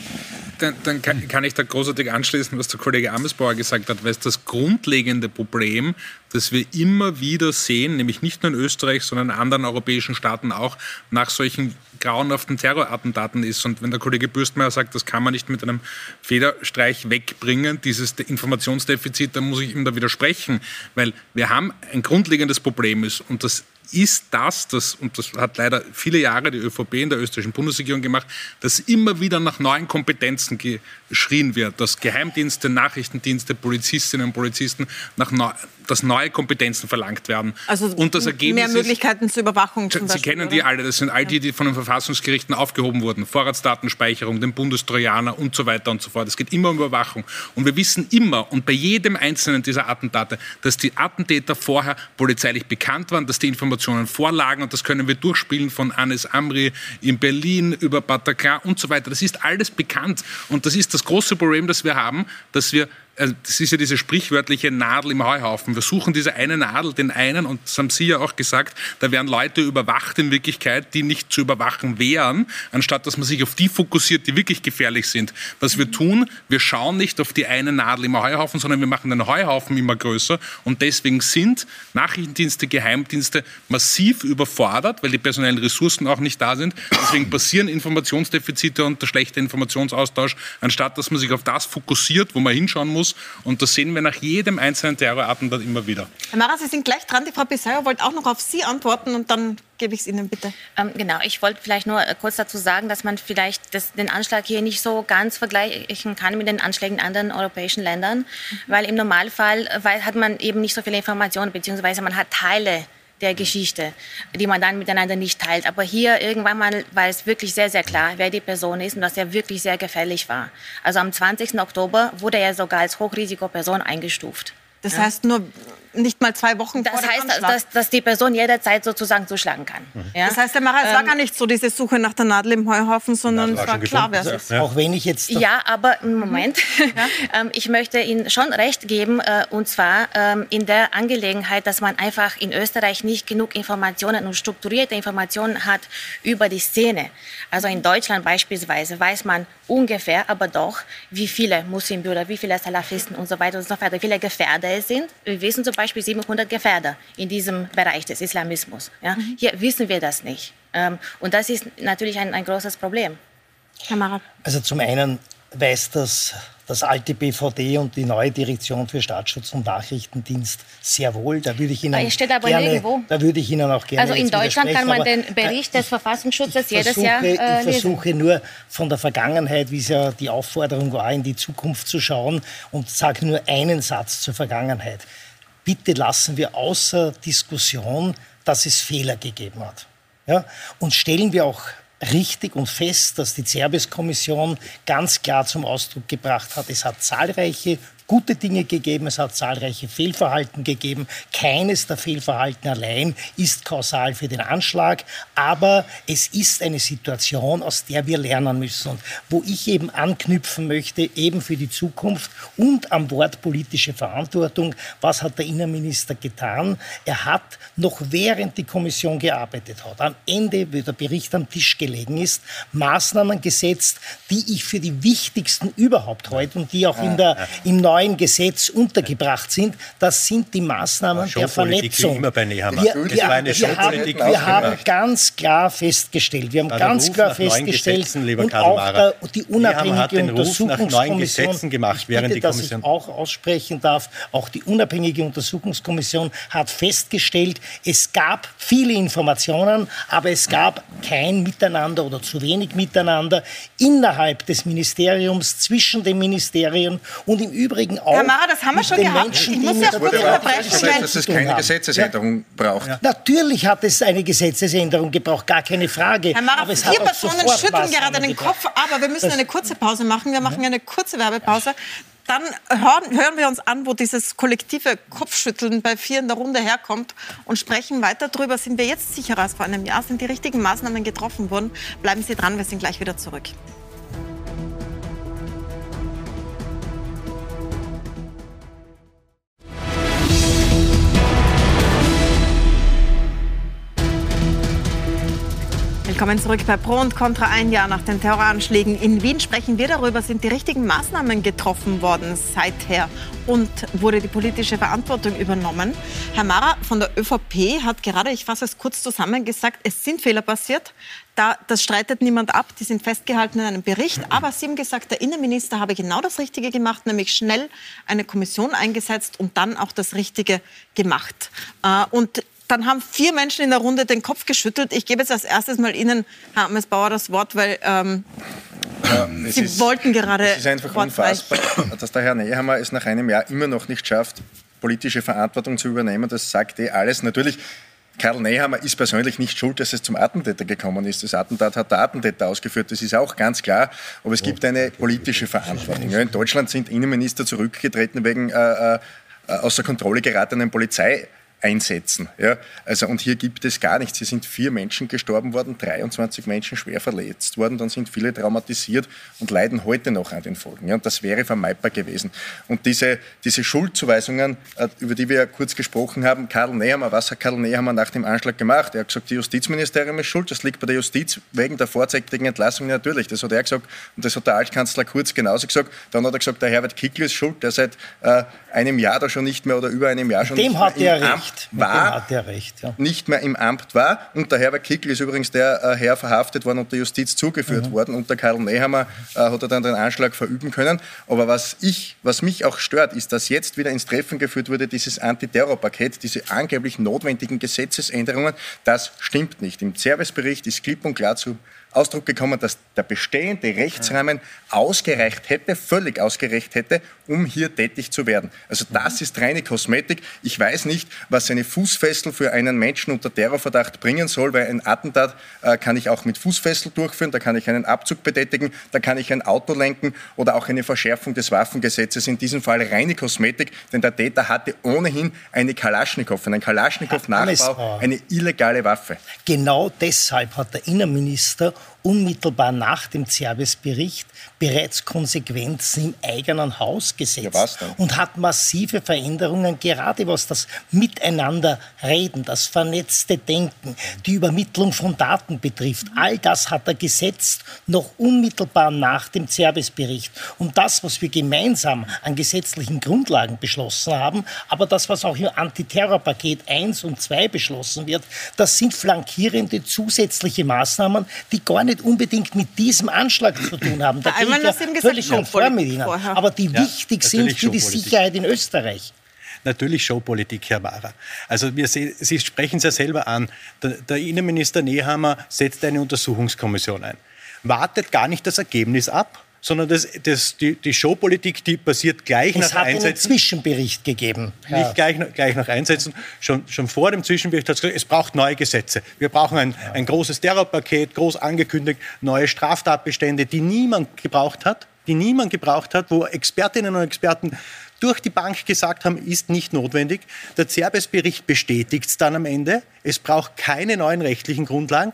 dann, dann kann, kann, ich da großartig anschließen, was der Kollege Amesbauer gesagt hat, weil es das grundlegende Problem, das wir immer wieder sehen, nämlich nicht nur in Österreich, sondern in anderen europäischen Staaten auch, nach solchen grauenhaften Terrorattentaten ist. Und wenn der Kollege Bürstmeier sagt, das kann man nicht mit einem Federstreich wegbringen, dieses Informationsdefizit, dann muss ich ihm da widersprechen, weil wir haben ein grundlegendes Problem ist und das ist das, das, und das hat leider viele Jahre die ÖVP in der österreichischen Bundesregierung gemacht, dass immer wieder nach neuen Kompetenzen geschrien wird, dass Geheimdienste, Nachrichtendienste, Polizistinnen und Polizisten nach neu, dass neue Kompetenzen verlangt werden. Also und das Ergebnis mehr Möglichkeiten ist, zur Überwachung zum Sie Beispiel, kennen die alle, das sind all die, die von den Verfassungsgerichten aufgehoben wurden. Vorratsdatenspeicherung, den Bundestrojaner und so weiter und so fort. Es geht immer um Überwachung. Und wir wissen immer und bei jedem einzelnen dieser Attentate, dass die Attentäter vorher polizeilich bekannt waren, dass die Informationen vorlagen und das können wir durchspielen von Anis Amri in Berlin über Bataclan und so weiter. Das ist alles bekannt und das ist das große Problem, das wir haben, dass wir das ist ja diese sprichwörtliche Nadel im Heuhaufen. Wir suchen diese eine Nadel, den einen, und das haben Sie ja auch gesagt, da werden Leute überwacht in Wirklichkeit, die nicht zu überwachen wären, anstatt dass man sich auf die fokussiert, die wirklich gefährlich sind. Was wir tun, wir schauen nicht auf die eine Nadel im Heuhaufen, sondern wir machen den Heuhaufen immer größer und deswegen sind Nachrichtendienste, Geheimdienste massiv überfordert, weil die personellen Ressourcen auch nicht da sind. Deswegen passieren Informationsdefizite und der schlechte Informationsaustausch, anstatt dass man sich auf das fokussiert, wo man hinschauen muss, muss. Und das sehen wir nach jedem einzelnen Terrorattentat immer wieder. Herr Mara, Sie sind gleich dran. Die Frau Bissauer wollte auch noch auf Sie antworten und dann gebe ich es Ihnen bitte. Ähm, genau, ich wollte vielleicht nur äh, kurz dazu sagen, dass man vielleicht das, den Anschlag hier nicht so ganz vergleichen kann mit den Anschlägen in anderen europäischen Ländern, mhm. weil im Normalfall äh, weil, hat man eben nicht so viele Informationen, beziehungsweise man hat Teile der Geschichte, die man dann miteinander nicht teilt. Aber hier irgendwann mal war es wirklich sehr, sehr klar, wer die Person ist und dass er wirklich sehr gefährlich war. Also am 20. Oktober wurde er sogar als Hochrisikoperson eingestuft. Das heißt nur nicht mal zwei Wochen das vor heißt, dass, dass, die Person jederzeit sozusagen zuschlagen kann. Mhm. Ja? Das heißt, Herr Mara, es ähm, war gar nicht so diese Suche nach der Nadel im Heuhaufen, sondern es war klar, wer es ist. Auch wenn ich jetzt... Ja, aber Moment. Mhm. ähm, ich möchte Ihnen schon recht geben, äh, und zwar ähm, in der Angelegenheit, dass man einfach in Österreich nicht genug Informationen und strukturierte Informationen hat über die Szene. Also in Deutschland beispielsweise weiß man ungefähr, aber doch, wie viele Muslimbrüder, wie viele Salafisten und so weiter und so fort, wie viele Gefährder es sind. Wir wissen zum Beispiel 700 Gefährder in diesem Bereich des Islamismus. Ja? Mhm. Hier wissen wir das nicht. Ähm, und das ist natürlich ein, ein großes Problem. Herr Marat. Also zum einen weiß das das alte BVD und die neue Direktion für Staatsschutz und Nachrichtendienst sehr wohl. Da würde ich Ihnen es steht aber gerne. Da würde ich Ihnen auch gerne Also in Deutschland kann man den Bericht des Verfassungsschutzes jedes versuche, Jahr äh, Ich versuche nur von der Vergangenheit, wie es ja die Aufforderung war, in die Zukunft zu schauen und sage nur einen Satz zur Vergangenheit. Bitte lassen wir außer Diskussion, dass es Fehler gegeben hat. Ja? Und stellen wir auch richtig und fest, dass die Zerbes-Kommission ganz klar zum Ausdruck gebracht hat, es hat zahlreiche gute Dinge gegeben, es hat zahlreiche Fehlverhalten gegeben. Keines der Fehlverhalten allein ist kausal für den Anschlag, aber es ist eine Situation, aus der wir lernen müssen und wo ich eben anknüpfen möchte, eben für die Zukunft und am Wort politische Verantwortung. Was hat der Innenminister getan? Er hat noch während die Kommission gearbeitet hat, am Ende, wie der Bericht am Tisch gelegen ist, Maßnahmen gesetzt, die ich für die wichtigsten überhaupt heute und die auch in der, im neuen neuen Gesetz untergebracht sind. Das sind die Maßnahmen der Vernetzung. Immer bei Nehammer. Wir, wir, wir, haben, wir haben ganz klar festgestellt, wir haben ganz klar festgestellt und auch der, die unabhängige Untersuchungskommission, gemacht, während bitte, die Kommission dass ich auch aussprechen darf, auch die unabhängige Untersuchungskommission hat festgestellt, es gab viele Informationen, aber es gab kein Miteinander oder zu wenig Miteinander innerhalb des Ministeriums, zwischen den Ministerien und im Übrigen Übrigen auch. Herr Mara, das haben wir schon gehabt. Menschen, ich muss ja kurz unterbrechen. Gesagt, dass es keine Gesetzesänderung braucht. Ja. Natürlich hat es eine Gesetzesänderung gebraucht, gar keine Frage. Herr Mara, vier Personen schütteln gerade den Kopf, aber wir müssen eine kurze Pause machen. Wir machen eine kurze Werbepause. Dann hören, hören, wir uns an, wo dieses kollektive Kopfschütteln bei vier in der Runde herkommt und sprechen weiter darüber. Sind wir jetzt sicherer als vor einem Jahr? Sind die richtigen Maßnahmen getroffen worden? Bleiben Sie dran, wir sind gleich wieder zurück. Willkommen zurück bei Pro und Contra. Ein Jahr nach den Terroranschlägen in Wien sprechen wir darüber, sind die richtigen Maßnahmen getroffen worden seither und wurde die politische Verantwortung übernommen. Herr Mara von der ÖVP hat gerade, ich fasse es kurz zusammen, gesagt, es sind Fehler passiert. Da, das streitet niemand ab, die sind festgehalten in einem Bericht. Aber Sie haben gesagt, der Innenminister habe genau das Richtige gemacht, nämlich schnell eine Kommission eingesetzt und dann auch das Richtige gemacht. Äh, und dann haben vier Menschen in der Runde den Kopf geschüttelt. Ich gebe jetzt als erstes mal Ihnen, Herr Amesbauer, das Wort, weil ähm, ja, Sie ist, wollten gerade. Es ist einfach unfassbar, dass der Herr Nehammer es nach einem Jahr immer noch nicht schafft, politische Verantwortung zu übernehmen. Das sagt eh alles. Natürlich Karl Nehammer ist persönlich nicht schuld, dass es zum Attentäter gekommen ist. Das Attentat hat der Attentäter ausgeführt, das ist auch ganz klar. Aber es gibt eine politische Verantwortung. In Deutschland sind Innenminister zurückgetreten wegen äh, äh, außer Kontrolle geratenen Polizei einsetzen. Ja? Also, und hier gibt es gar nichts. Hier sind vier Menschen gestorben worden, 23 Menschen schwer verletzt worden, dann sind viele traumatisiert und leiden heute noch an den Folgen. Ja? Und das wäre vermeidbar gewesen. Und diese, diese Schuldzuweisungen, äh, über die wir ja kurz gesprochen haben, Karl Nehammer, was hat Karl Nehammer nach dem Anschlag gemacht? Er hat gesagt, die Justizministerium ist schuld, das liegt bei der Justiz wegen der vorzeitigen Entlassung natürlich. Das hat er gesagt und das hat der Altkanzler Kurz genauso gesagt. Dann hat er gesagt, der Herbert Kickl ist schuld, der seit äh, einem Jahr da schon nicht mehr oder über einem Jahr schon Dem nicht hat mehr im Amt recht. war, recht, ja. nicht mehr im Amt war. Und der Herbert Kickl ist übrigens der äh, Herr verhaftet worden und der Justiz zugeführt mhm. worden. Unter Karl Nehammer äh, hat er dann den Anschlag verüben können. Aber was, ich, was mich auch stört, ist, dass jetzt wieder ins Treffen geführt wurde, dieses Antiterrorpaket, diese angeblich notwendigen Gesetzesänderungen. Das stimmt nicht. Im Servicebericht ist klipp und klar zu Ausdruck gekommen, dass der bestehende Rechtsrahmen ausgereicht hätte, völlig ausgereicht hätte, um hier tätig zu werden. Also das ist reine Kosmetik. Ich weiß nicht, was eine Fußfessel für einen Menschen unter Terrorverdacht bringen soll, weil ein Attentat äh, kann ich auch mit Fußfessel durchführen, da kann ich einen Abzug betätigen, da kann ich ein Auto lenken oder auch eine Verschärfung des Waffengesetzes. In diesem Fall reine Kosmetik, denn der Täter hatte ohnehin eine Kalaschnikow, einen Kalaschnikow-Nachbau, eine illegale Waffe. Genau deshalb hat der Innenminister unmittelbar nach dem Zerbes-Bericht bereits Konsequenzen im eigenen Haus gesetzt ja, und hat massive Veränderungen, gerade was das Miteinanderreden, das vernetzte Denken, die Übermittlung von Daten betrifft. All das hat er gesetzt, noch unmittelbar nach dem Zerbes-Bericht. Und das, was wir gemeinsam an gesetzlichen Grundlagen beschlossen haben, aber das, was auch im Antiterrorpaket 1 und 2 beschlossen wird, das sind flankierende zusätzliche Maßnahmen, die gar nicht nicht unbedingt mit diesem Anschlag zu tun haben. Da bin ich ja völlig konform mit Ihnen. Aber die ja, wichtig sind für die Sicherheit in Österreich natürlich Showpolitik, Herr Wahrer. Also wir sehen, Sie sprechen es ja selber an. Der, der Innenminister Nehammer setzt eine Untersuchungskommission ein. Wartet gar nicht das Ergebnis ab, sondern das, das, die, die Showpolitik, die passiert gleich es nach Einsetzen. Es hat einen Zwischenbericht gegeben. Ja. Nicht gleich, gleich nach Einsetzen. Schon, schon vor dem Zwischenbericht hat es gesagt, es braucht neue Gesetze. Wir brauchen ein, ja. ein großes Terrorpaket, groß angekündigt, neue Straftatbestände, die niemand gebraucht hat, die niemand gebraucht hat, wo Expertinnen und Experten durch die Bank gesagt haben, ist nicht notwendig. Der Zerbes-Bericht bestätigt es dann am Ende. Es braucht keine neuen rechtlichen Grundlagen.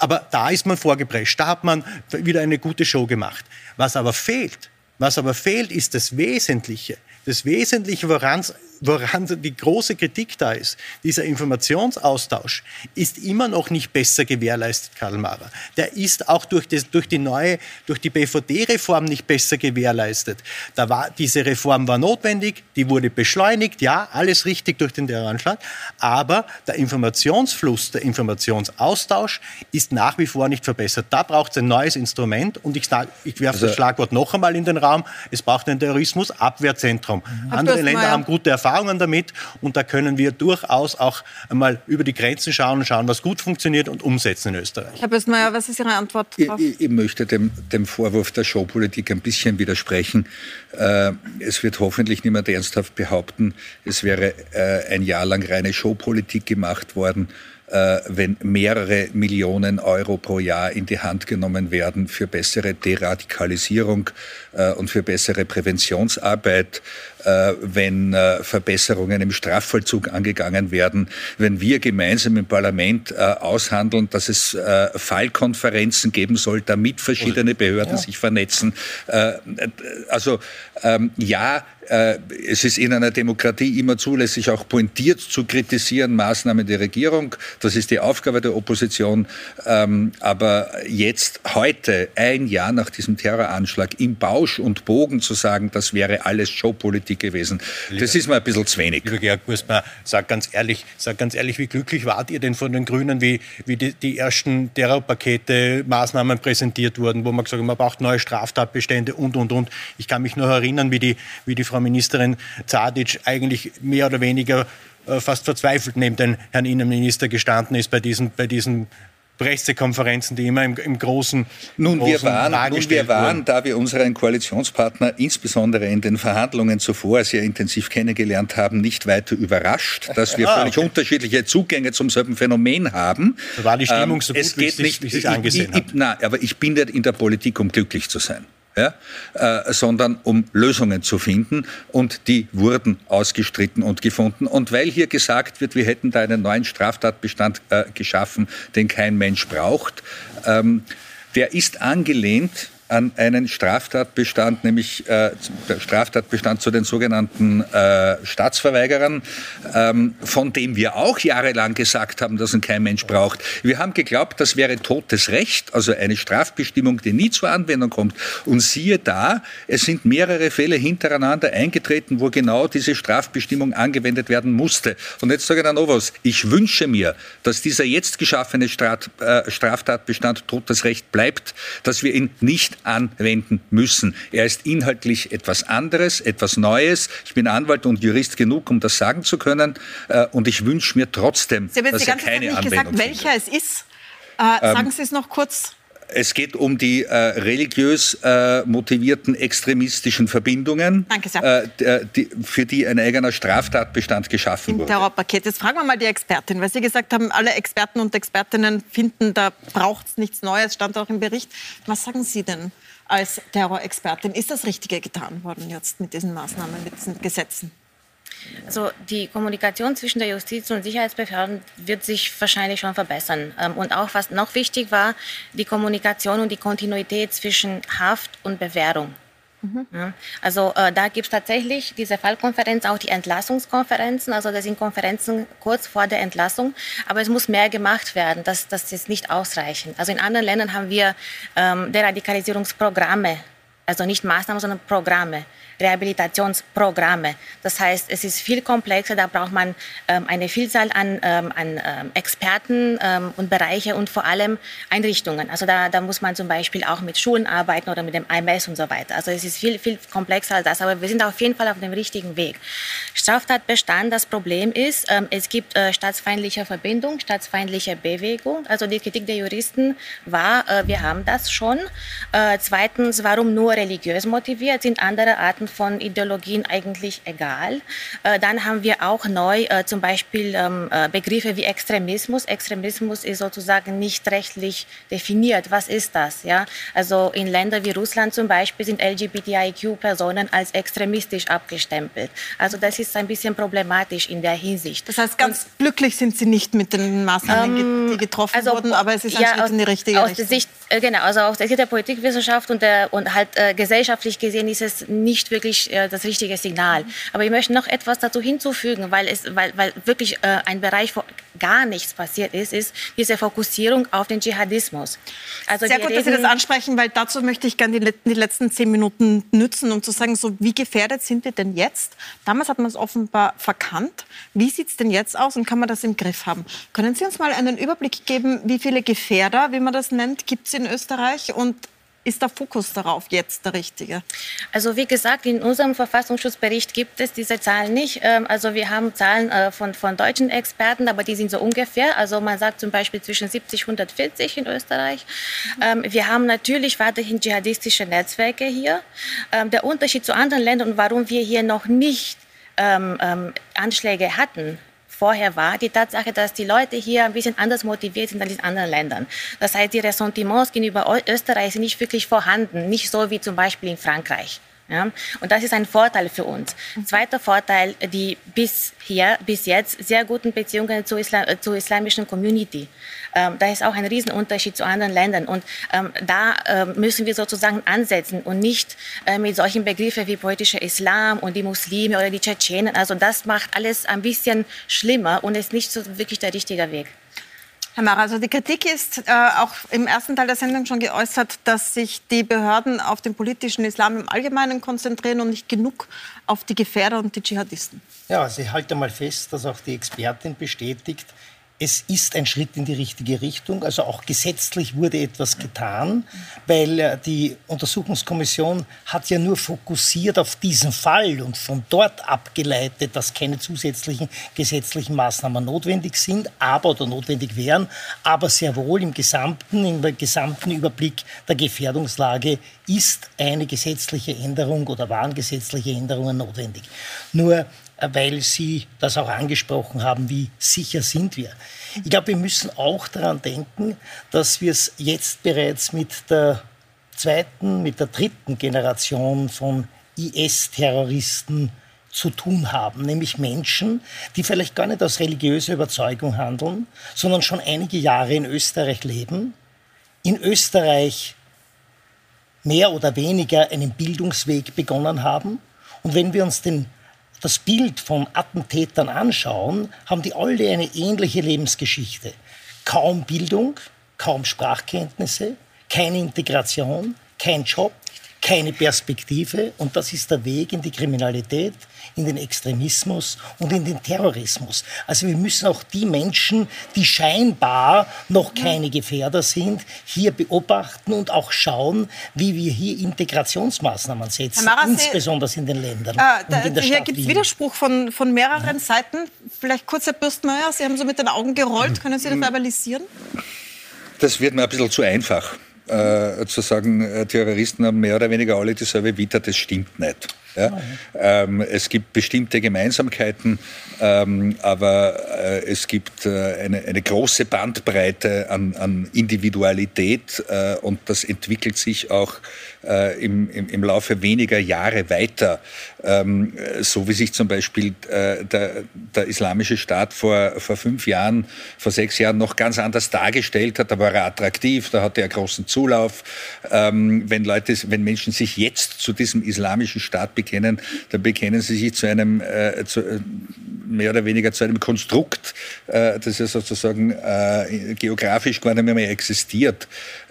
Aber da ist man vorgeprescht. Da hat man wieder eine gute Show gemacht. Was aber fehlt, was aber fehlt, ist das Wesentliche. Das Wesentliche, woran woran die große Kritik da ist, dieser Informationsaustausch ist immer noch nicht besser gewährleistet, Karl Maurer. Der ist auch durch, das, durch die neue, durch die BVD-Reform nicht besser gewährleistet. Da war, diese Reform war notwendig, die wurde beschleunigt, ja, alles richtig durch den Terroranschlag, aber der Informationsfluss, der Informationsaustausch ist nach wie vor nicht verbessert. Da braucht es ein neues Instrument und ich, ich werfe also, das Schlagwort noch einmal in den Raum, es braucht ein Terrorismusabwehrzentrum. Mhm. Andere Länder haben gute Erfahrungen Erfahrungen damit und da können wir durchaus auch einmal über die Grenzen schauen, schauen, was gut funktioniert und umsetzen in Österreich. Herr Bösmeier, was ist Ihre Antwort darauf? Ich, ich, möchte dem, dem, Vorwurf der Showpolitik ein bisschen widersprechen. Äh, es wird hoffentlich niemand ernsthaft behaupten, es wäre äh, ein Jahr lang reine Showpolitik gemacht worden äh, wenn mehrere Millionen Euro pro Jahr in die Hand genommen werden für bessere Deradikalisierung äh, und für bessere Präventionsarbeit, wenn Verbesserungen im Strafvollzug angegangen werden, wenn wir gemeinsam im Parlament aushandeln, dass es Fallkonferenzen geben soll, damit verschiedene Behörden ja. sich vernetzen. Also ähm, ja, äh, es ist in einer Demokratie immer zulässig, auch pointiert zu kritisieren Maßnahmen der Regierung. Das ist die Aufgabe der Opposition. Ähm, aber jetzt, heute, ein Jahr nach diesem Terroranschlag, im Bausch und Bogen zu sagen, das wäre alles Showpolitik gewesen, lieber, das ist mir ein bisschen zu wenig. Lieber Georg Bursma, sag ganz ehrlich, sag ganz ehrlich, wie glücklich wart ihr denn von den Grünen, wie, wie die, die ersten Terrorpakete, Maßnahmen präsentiert wurden, wo man gesagt hat, man braucht neue Straftatbestände und, und, und. Ich kann mich noch erinnern, wie die, wie die Frau Ministerin Zadic eigentlich mehr oder weniger äh, fast verzweifelt neben den Herrn Innenminister gestanden ist bei diesen, bei diesen Pressekonferenzen, die immer im, im großen Nun, großen wir waren, nun wir waren wurden. da wir unseren Koalitionspartner insbesondere in den Verhandlungen zuvor sehr intensiv kennengelernt haben, nicht weiter überrascht, dass wir ah, völlig okay. unterschiedliche Zugänge zum selben Phänomen haben. Da war die Stimmung ähm, so gut, es geht wie nicht, wie ich, angesehen ich, ich, Nein, aber ich bin nicht in der Politik, um glücklich zu sein ja, äh, sondern um Lösungen zu finden. Und die wurden ausgestritten und gefunden. Und weil hier gesagt wird, wir hätten da einen neuen Straftatbestand äh, geschaffen, den kein Mensch braucht, ähm, der ist angelehnt an einen Straftatbestand, nämlich äh, Straftatbestand zu den sogenannten äh, Staatsverweigerern, ähm, von dem wir auch jahrelang gesagt haben, dass ihn kein Mensch braucht. Wir haben geglaubt, das wäre totes Recht, also eine Strafbestimmung, die nie zur Anwendung kommt. Und siehe da, es sind mehrere Fälle hintereinander eingetreten, wo genau diese Strafbestimmung angewendet werden musste. Und jetzt sage ich dann noch was. Ich wünsche mir, dass dieser jetzt geschaffene äh, Straftatbestand totes Recht bleibt, dass wir ihn nicht anwenden müssen. Er ist inhaltlich etwas anderes, etwas Neues. Ich bin Anwalt und Jurist genug, um das sagen zu können. Äh, und ich wünsche mir trotzdem, dass er keine Zeit nicht Anwendung gesagt, welcher es ist. Äh, sagen ähm, Sie es noch kurz. Es geht um die äh, religiös äh, motivierten extremistischen Verbindungen, Danke sehr. Äh, die, für die ein eigener Straftatbestand geschaffen wurde. Terrorpaket. Jetzt fragen wir mal die Expertin, weil Sie gesagt haben, alle Experten und Expertinnen finden, da braucht es nichts Neues, stand auch im Bericht. Was sagen Sie denn als Terrorexpertin? Ist das Richtige getan worden jetzt mit diesen Maßnahmen, mit diesen Gesetzen? Also die Kommunikation zwischen der Justiz und Sicherheitsbehörden wird sich wahrscheinlich schon verbessern. Ähm, und auch was noch wichtig war, die Kommunikation und die Kontinuität zwischen Haft und Bewährung. Mhm. Also äh, da gibt es tatsächlich diese Fallkonferenz, auch die Entlassungskonferenzen. Also das sind Konferenzen kurz vor der Entlassung. Aber es muss mehr gemacht werden. Das, das ist nicht ausreichend. Also in anderen Ländern haben wir ähm, Deradikalisierungsprogramme. Also nicht Maßnahmen, sondern Programme Rehabilitationsprogramme. Das heißt, es ist viel komplexer, da braucht man ähm, eine Vielzahl an, ähm, an ähm, Experten ähm, und Bereiche und vor allem Einrichtungen. Also da, da muss man zum Beispiel auch mit Schulen arbeiten oder mit dem IMS und so weiter. Also es ist viel, viel komplexer als das, aber wir sind auf jeden Fall auf dem richtigen Weg. Straftatbestand, das Problem ist, ähm, es gibt äh, staatsfeindliche Verbindung, staatsfeindliche Bewegung. Also die Kritik der Juristen war, äh, wir haben das schon. Äh, zweitens, warum nur religiös motiviert? Sind andere Arten von Ideologien eigentlich egal? Äh, dann haben wir auch neu äh, zum Beispiel ähm, äh, Begriffe wie Extremismus. Extremismus ist sozusagen nicht rechtlich definiert. Was ist das? Ja? Also in Ländern wie Russland zum Beispiel sind LGBTIQ-Personen als extremistisch abgestempelt. Also das ist ein bisschen problematisch in der Hinsicht. Das heißt, ganz Und, glücklich sind Sie nicht mit den Maßnahmen, ähm, die getroffen also, wurden, aber es ist ein ja, Schritt in die richtige aus Richtung. Der Sicht, genau, also aus der Sicht der Politikwissenschaft und, der, und halt äh, gesellschaftlich gesehen ist es nicht wirklich äh, das richtige Signal. Aber ich möchte noch etwas dazu hinzufügen, weil, es, weil, weil wirklich äh, ein Bereich, wo gar nichts passiert ist, ist diese Fokussierung auf den Dschihadismus. Also Sehr gut, dass Sie das ansprechen, weil dazu möchte ich gerne die, die letzten zehn Minuten nützen, um zu sagen, so wie gefährdet sind wir denn jetzt? Damals hat man es offenbar verkannt. Wie sieht es denn jetzt aus und kann man das im Griff haben? Können Sie uns mal einen Überblick geben, wie viele Gefährder, wie man das nennt, gibt es in Österreich und ist der Fokus darauf jetzt der richtige? Also wie gesagt, in unserem Verfassungsschutzbericht gibt es diese Zahlen nicht. Ähm, also wir haben Zahlen äh, von, von deutschen Experten, aber die sind so ungefähr. Also man sagt zum Beispiel zwischen 70 und 140 in Österreich. Mhm. Wir haben natürlich weiterhin dschihadistische Netzwerke hier. Ähm, der Unterschied zu anderen Ländern und warum wir hier noch nicht ähm, Anschläge hatten, vorher war, die Tatsache, dass die Leute hier ein bisschen anders motiviert sind als in anderen Ländern. Das heißt, die Ressentiments gegenüber Österreich sind nicht wirklich vorhanden, nicht so wie zum Beispiel in Frankreich. Ja? Und das ist ein Vorteil für uns. Zweiter Vorteil, die bisher, bis jetzt sehr guten Beziehungen zur, Islam, äh, zur islamischen Community. Ähm, da ist auch ein Riesenunterschied zu anderen Ländern. Und ähm, da äh, müssen wir sozusagen ansetzen und nicht äh, mit solchen Begriffen wie politischer Islam und die Muslime oder die Tschetschenen. Also das macht alles ein bisschen schlimmer und ist nicht so wirklich der richtige Weg. Herr Mara, also die Kritik ist äh, auch im ersten Teil der Sendung schon geäußert, dass sich die Behörden auf den politischen Islam im Allgemeinen konzentrieren und nicht genug auf die Gefährder und die Dschihadisten. Ja, also ich halte mal fest, dass auch die Expertin bestätigt, es ist ein Schritt in die richtige Richtung. Also auch gesetzlich wurde etwas getan, weil äh, die Untersuchungskommission hat ja nur fokussiert auf diesen Fall und von dort abgeleitet, dass keine zusätzlichen gesetzlichen Maßnahmen notwendig sind, aber oder notwendig wären, aber sehr wohl im gesamten, im gesamten Überblick der Gefährdungslage ist eine gesetzliche Änderung oder waren gesetzliche Änderungen notwendig. Nur weil Sie das auch angesprochen haben, wie sicher sind wir. Ich glaube, wir müssen auch daran denken, dass wir es jetzt bereits mit der zweiten, mit der dritten Generation von IS-Terroristen zu tun haben, nämlich Menschen, die vielleicht gar nicht aus religiöser Überzeugung handeln, sondern schon einige Jahre in Österreich leben, in Österreich mehr oder weniger einen Bildungsweg begonnen haben. Und wenn wir uns den das Bild von Attentätern anschauen, haben die alle eine ähnliche Lebensgeschichte. Kaum Bildung, kaum Sprachkenntnisse, keine Integration, kein Job, keine Perspektive und das ist der Weg in die Kriminalität, in den Extremismus und in den Terrorismus. Also wir müssen auch die Menschen, die scheinbar noch keine Gefährder sind, hier beobachten und auch schauen, wie wir hier Integrationsmaßnahmen setzen, Mara, insbesondere in den Ländern. Äh, da, in hier gibt es Widerspruch von, von mehreren ja. Seiten. Vielleicht kurz, Herr Bürstmeier, Sie haben so mit den Augen gerollt. Können Sie das verbalisieren? Das wird mir ein bisschen zu einfach äh, zu sagen, äh, Terroristen haben mehr oder weniger alle dieselbe Vita, das stimmt nicht. Ja? Ähm, es gibt bestimmte Gemeinsamkeiten, ähm, aber äh, es gibt äh, eine, eine, große Bandbreite an, an Individualität äh, und das entwickelt sich auch äh, im, im, im, Laufe weniger Jahre weiter. Ähm, so wie sich zum Beispiel äh, der, der, Islamische Staat vor, vor fünf Jahren, vor sechs Jahren noch ganz anders dargestellt hat. Da war er attraktiv, da hatte er großen Zulauf. Ähm, wenn Leute, wenn Menschen sich jetzt zu diesem Islamischen Staat bekennen, dann bekennen sie sich zu einem, äh, zu, äh, mehr oder weniger zu einem Konstrukt, äh, das ja sozusagen äh, geografisch gar nicht mehr, mehr existiert.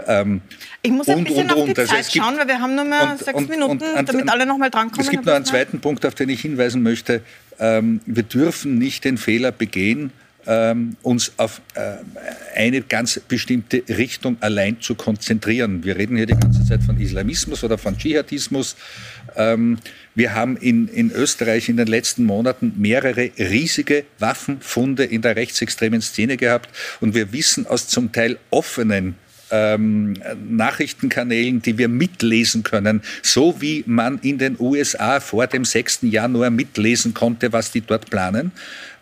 Ähm, ich muss ein und, bisschen und, auf die also Zeit schauen, weil wir haben nur mehr und, sechs Minuten, damit alle noch mal drankommen. Es gibt noch einen zweiten Punkt, auf den ich hinweisen möchte. Ähm, wir dürfen nicht den Fehler begehen, ähm, uns auf äh, eine ganz bestimmte Richtung allein zu konzentrieren. Wir reden hier die ganze Zeit von Islamismus oder von Dschihadismus. Ähm, wir haben in, in Österreich in den letzten Monaten mehrere riesige Waffenfunde in der rechtsextremen Szene gehabt und wir wissen aus zum Teil offenen ähm, Nachrichtenkanälen, die wir mitlesen können, so wie man in den USA vor dem 6. Januar mitlesen konnte, was die dort planen,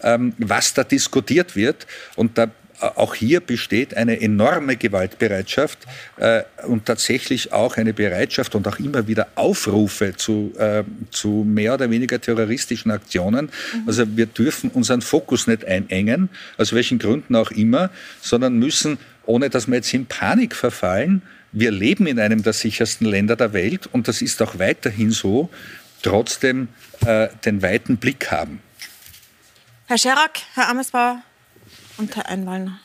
ähm, was da diskutiert wird. Und da auch hier besteht eine enorme Gewaltbereitschaft äh, und tatsächlich auch eine Bereitschaft und auch immer wieder Aufrufe zu, äh, zu mehr oder weniger terroristischen Aktionen. Mhm. Also wir dürfen unseren Fokus nicht einengen, aus welchen Gründen auch immer, sondern müssen ohne dass wir jetzt in Panik verfallen. Wir leben in einem der sichersten Länder der Welt und das ist auch weiterhin so, trotzdem äh, den weiten Blick haben. Herr Scherak, Herr Amesbauer und Herr Einwallner.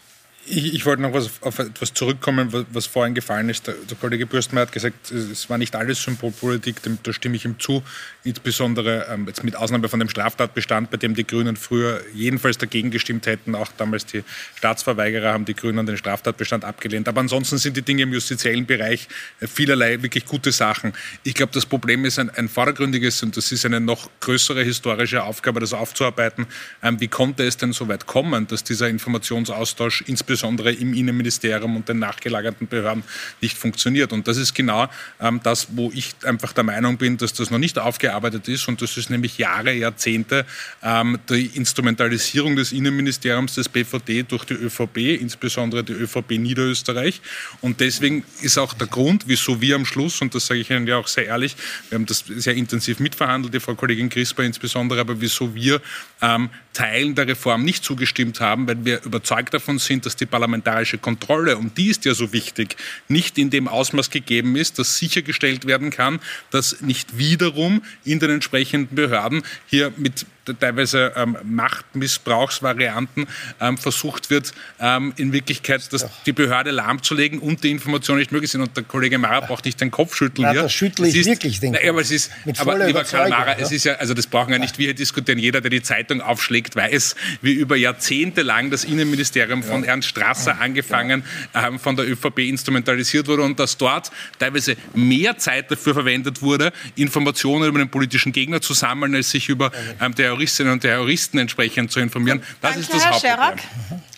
Ich, ich, wollte noch was, auf etwas zurückkommen, was, was vorhin gefallen ist. Der, der, Kollege Bürstmeier hat gesagt, es war nicht alles Symbolpolitik, dem, da stimme ich ihm zu. Insbesondere ähm, jetzt mit Ausnahme von dem Straftatbestand, bei dem die Grünen früher jedenfalls dagegen gestimmt hätten. Auch damals die Staatsverweigerer haben die Grünen den Straftatbestand abgelehnt. Aber ansonsten sind die Dinge im justiziellen Bereich äh, vielerlei wirklich gute Sachen. Ich glaube, das Problem ist ein, ein vordergründiges und das ist eine noch größere historische Aufgabe, das aufzuarbeiten. Ähm, wie konnte es denn so weit kommen, dass dieser Informationsaustausch insbesondere insbesondere im Innenministerium und den nachgelagerten Behörden nicht funktioniert. Und das ist genau ähm, das, wo ich einfach der Meinung bin, dass das noch nicht aufgearbeitet ist. Und das ist nämlich Jahre, Jahrzehnte ähm, die Instrumentalisierung des Innenministeriums des BVD durch die ÖVP, insbesondere die ÖVP Niederösterreich. Und deswegen ist auch der Grund, wieso wir am Schluss, und das sage ich Ihnen ja auch sehr ehrlich, wir haben das sehr intensiv mitverhandelt, die Frau Kollegin Crisper insbesondere, aber wieso wir ähm, Teilen der Reform nicht zugestimmt haben, weil wir überzeugt davon sind, dass die parlamentarische Kontrolle, und die ist ja so wichtig, nicht in dem Ausmaß gegeben ist, dass sichergestellt werden kann, dass nicht wiederum in den entsprechenden Behörden hier mit teilweise ähm, Machtmissbrauchsvarianten ähm, versucht wird, ähm, in Wirklichkeit dass die Behörde lahmzulegen und die Informationen nicht möglich sind. Und der Kollege Mara braucht nicht den Kopf schütteln Na, hier. Das schüttle ich ist, wirklich den Kopf. aber es ist, Mit aber lieber Karl Mara, ja? es ist ja, also das brauchen wir nicht wir hier diskutieren. Jeder, der die Zeitung aufschlägt, weiß, wie über Jahrzehnte lang das Innenministerium von Ernst Strasser angefangen ähm, von der ÖVP instrumentalisiert wurde und dass dort teilweise mehr Zeit dafür verwendet wurde, Informationen über den politischen Gegner zu sammeln, als sich über ähm, der Terroristinnen und Terroristen entsprechend zu informieren. Das Danke, ist das Herr Hauptproblem. Scherak.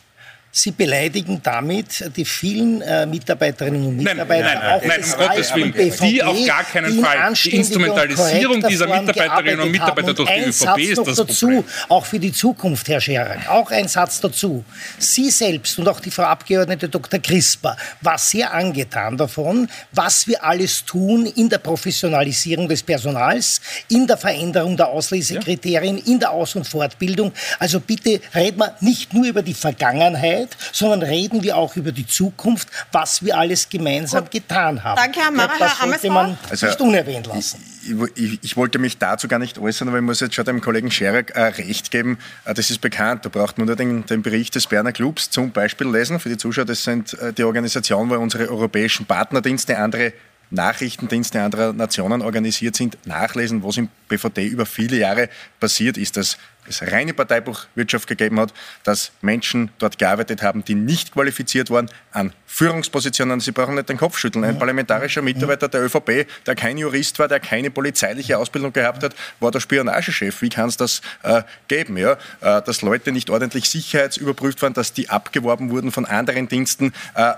Sie beleidigen damit die vielen äh, Mitarbeiterinnen und Mitarbeiter, nein, nein, nein, auch nein, des um Gottes Willen, BVD, die auf gar keinen Fall. Die Instrumentalisierung dieser Mitarbeiterinnen und Mitarbeiter durch die ÖVP ist noch das dazu, Problem. auch für die Zukunft, Herr Scherak, auch ein Satz dazu. Sie selbst und auch die Frau Abgeordnete Dr. Crisper war sehr angetan davon, was wir alles tun in der Professionalisierung des Personals, in der Veränderung der Auslesekriterien, in der Aus- und Fortbildung. Also bitte reden wir nicht nur über die Vergangenheit, sondern reden wir auch über die Zukunft, was wir alles gemeinsam Gut. getan haben. Danke, Herr Mara. Das sollte man also, nicht unerwähnt lassen. Ich, ich, ich, wollte mich dazu gar nicht äußern, aber ich muss jetzt schon dem Kollegen Scherer äh, recht geben. Äh, das ist bekannt. Da braucht man nur den, den, Bericht des Berner Clubs zum Beispiel lesen. Für die Zuschauer, das sind äh, die Organisationen, wo unsere europäischen Partnerdienste, andere Nachrichtendienste anderer Nationen organisiert sind, nachlesen, was im BVD über viele Jahre passiert ist, dass es reine Parteibuchwirtschaft gegeben hat, dass Menschen dort gearbeitet haben, die nicht qualifiziert waren an Führungspositionen. Sie brauchen nicht den Kopf schütteln. Ein parlamentarischer Mitarbeiter der ÖVP, der kein Jurist war, der keine polizeiliche Ausbildung gehabt hat, war der Spionagechef. Wie kann es das äh, geben? Ja? Äh, dass Leute nicht ordentlich sicherheitsüberprüft waren, dass die abgeworben wurden von anderen Diensten. Äh,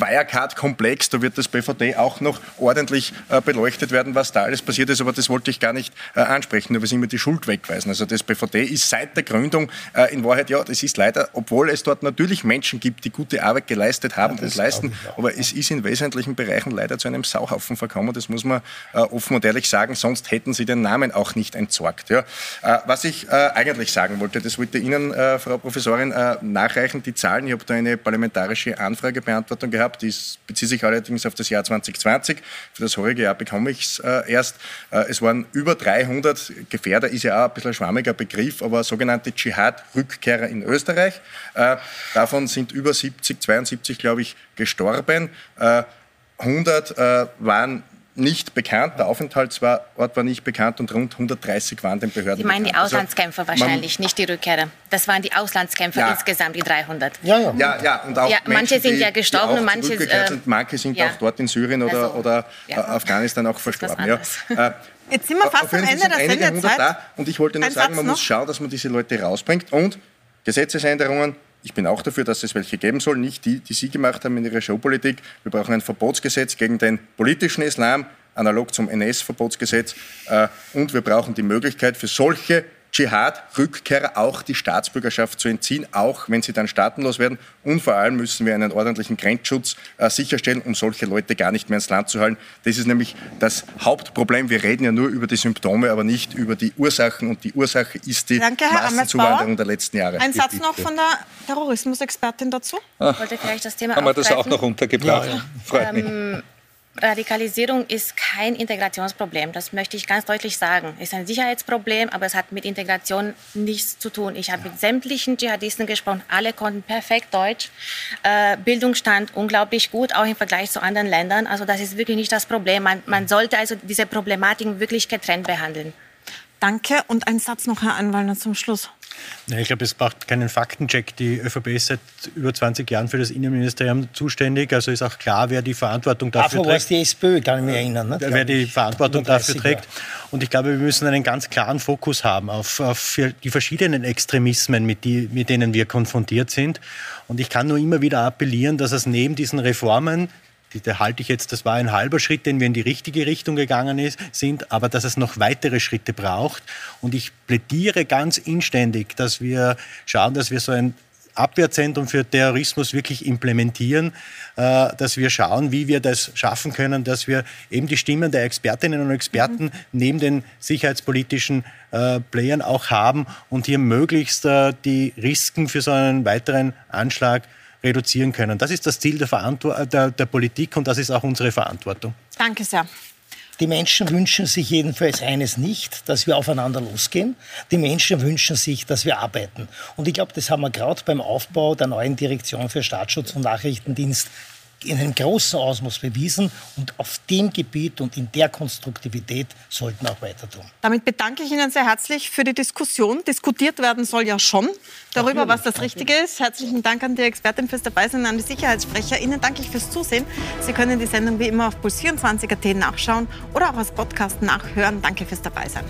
Wirecard-Komplex, da wird das BVD auch noch ordentlich äh, beleuchtet werden, was da alles passiert ist, aber das wollte ich gar nicht äh, ansprechen, nur wir immer die Schuld wegweisen. Also das BVD ist seit der Gründung äh, in Wahrheit, ja, das ist leider, obwohl es dort natürlich Menschen gibt, die gute Arbeit geleistet haben ja, und leisten, aber es ist in wesentlichen Bereichen leider zu einem Sauhaufen verkommen, das muss man äh, offen und ehrlich sagen, sonst hätten sie den Namen auch nicht entsorgt. Ja. Äh, was ich äh, eigentlich sagen wollte, das wollte Ihnen, Frau Professorin, nachreichen, die Zahlen, ich habe da eine parlamentarische Anfragebeantwortung gehabt, gehabt, die bezieht sich allerdings auf das Jahr 2020. Für das heurige Jahr bekomme ich es äh, erst. Äh, es waren über 300 Gefährder, ist ja auch ein bisschen ein schwammiger Begriff, aber sogenannte Dschihad-Rückkehrer in Österreich. Äh, davon sind über 70, 72, glaube ich, gestorben. 100 äh, waren nicht bekannt. Der Aufenthaltsort war nicht bekannt und rund 130 waren den Behörden Sie meinen bekannt. die also Auslandskämpfer also, wahrscheinlich, nicht die Rückkehrer. Das waren die Auslandskämpfer ja. insgesamt, die 300. Ja, ja. ja, ja. Und auch ja, Menschen, manche sind ja gestorben die und manche äh, sind. Manche sind ja. auch dort in Syrien oder, also, oder ja. Afghanistan auch verstorben. Ja. Äh, Jetzt sind wir fast am Ende der Sendezeit. Da. Und ich wollte nur Ein sagen, Satz man noch? muss schauen, dass man diese Leute rausbringt. Und Gesetzesänderungen ich bin auch dafür, dass es welche geben soll, nicht die, die Sie gemacht haben in Ihrer Showpolitik. Wir brauchen ein Verbotsgesetz gegen den politischen Islam, analog zum NS-Verbotsgesetz. Äh, und wir brauchen die Möglichkeit für solche Dschihad-Rückkehrer auch die Staatsbürgerschaft zu entziehen, auch wenn sie dann staatenlos werden. Und vor allem müssen wir einen ordentlichen Grenzschutz äh, sicherstellen, um solche Leute gar nicht mehr ins Land zu halten. Das ist nämlich das Hauptproblem. Wir reden ja nur über die Symptome, aber nicht über die Ursachen. Und die Ursache ist die Danke, Massenzuwanderung der letzten Jahre. Ein Satz noch von der Terrorismusexpertin dazu. Ich wollte vielleicht das Thema Haben wir das auch noch untergebracht? Ja, ja. Freut mich. Ähm, Radikalisierung ist kein Integrationsproblem. Das möchte ich ganz deutlich sagen. Es ist ein Sicherheitsproblem, aber es hat mit Integration nichts zu tun. Ich habe mit sämtlichen Dschihadisten gesprochen. Alle konnten perfekt Deutsch. Äh, Bildungsstand unglaublich gut, auch im Vergleich zu anderen Ländern. Also das ist wirklich nicht das Problem. Man, man sollte also diese Problematiken wirklich getrennt behandeln. Danke. Und ein Satz noch, Herr Anwalner, zum Schluss. Ich glaube, es braucht keinen Faktencheck. Die ÖVP ist seit über 20 Jahren für das Innenministerium zuständig. Also ist auch klar, wer die Verantwortung dafür Davor trägt. war es die SPÖ, kann ich mich erinnern. Ne? Wer die Verantwortung dafür trägt. Und ich glaube, wir müssen einen ganz klaren Fokus haben auf, auf die verschiedenen Extremismen, mit, die, mit denen wir konfrontiert sind. Und ich kann nur immer wieder appellieren, dass es neben diesen Reformen, da halte ich jetzt, das war ein halber Schritt, den wir in die richtige Richtung gegangen ist, sind, aber dass es noch weitere Schritte braucht. Und ich plädiere ganz inständig, dass wir schauen, dass wir so ein Abwehrzentrum für Terrorismus wirklich implementieren, äh, dass wir schauen, wie wir das schaffen können, dass wir eben die Stimmen der Expertinnen und Experten mhm. neben den sicherheitspolitischen äh, Playern auch haben und hier möglichst äh, die Risiken für so einen weiteren Anschlag reduzieren können. Das ist das Ziel der, der, der Politik und das ist auch unsere Verantwortung. Danke sehr. Die Menschen wünschen sich jedenfalls eines nicht, dass wir aufeinander losgehen. Die Menschen wünschen sich, dass wir arbeiten. Und ich glaube, das haben wir gerade beim Aufbau der neuen Direktion für Staatsschutz und Nachrichtendienst in einem großen Ausmaß bewiesen und auf dem Gebiet und in der Konstruktivität sollten wir auch weiter tun. Damit bedanke ich Ihnen sehr herzlich für die Diskussion. Diskutiert werden soll ja schon darüber, Natürlich. was das Richtige ist. Herzlichen Dank an die Expertin fürs Dabeisein, an die Sicherheitssprecher. Ihnen danke ich fürs Zusehen. Sie können die Sendung wie immer auf puls24.at nachschauen oder auch als Podcast nachhören. Danke fürs Dabeisein.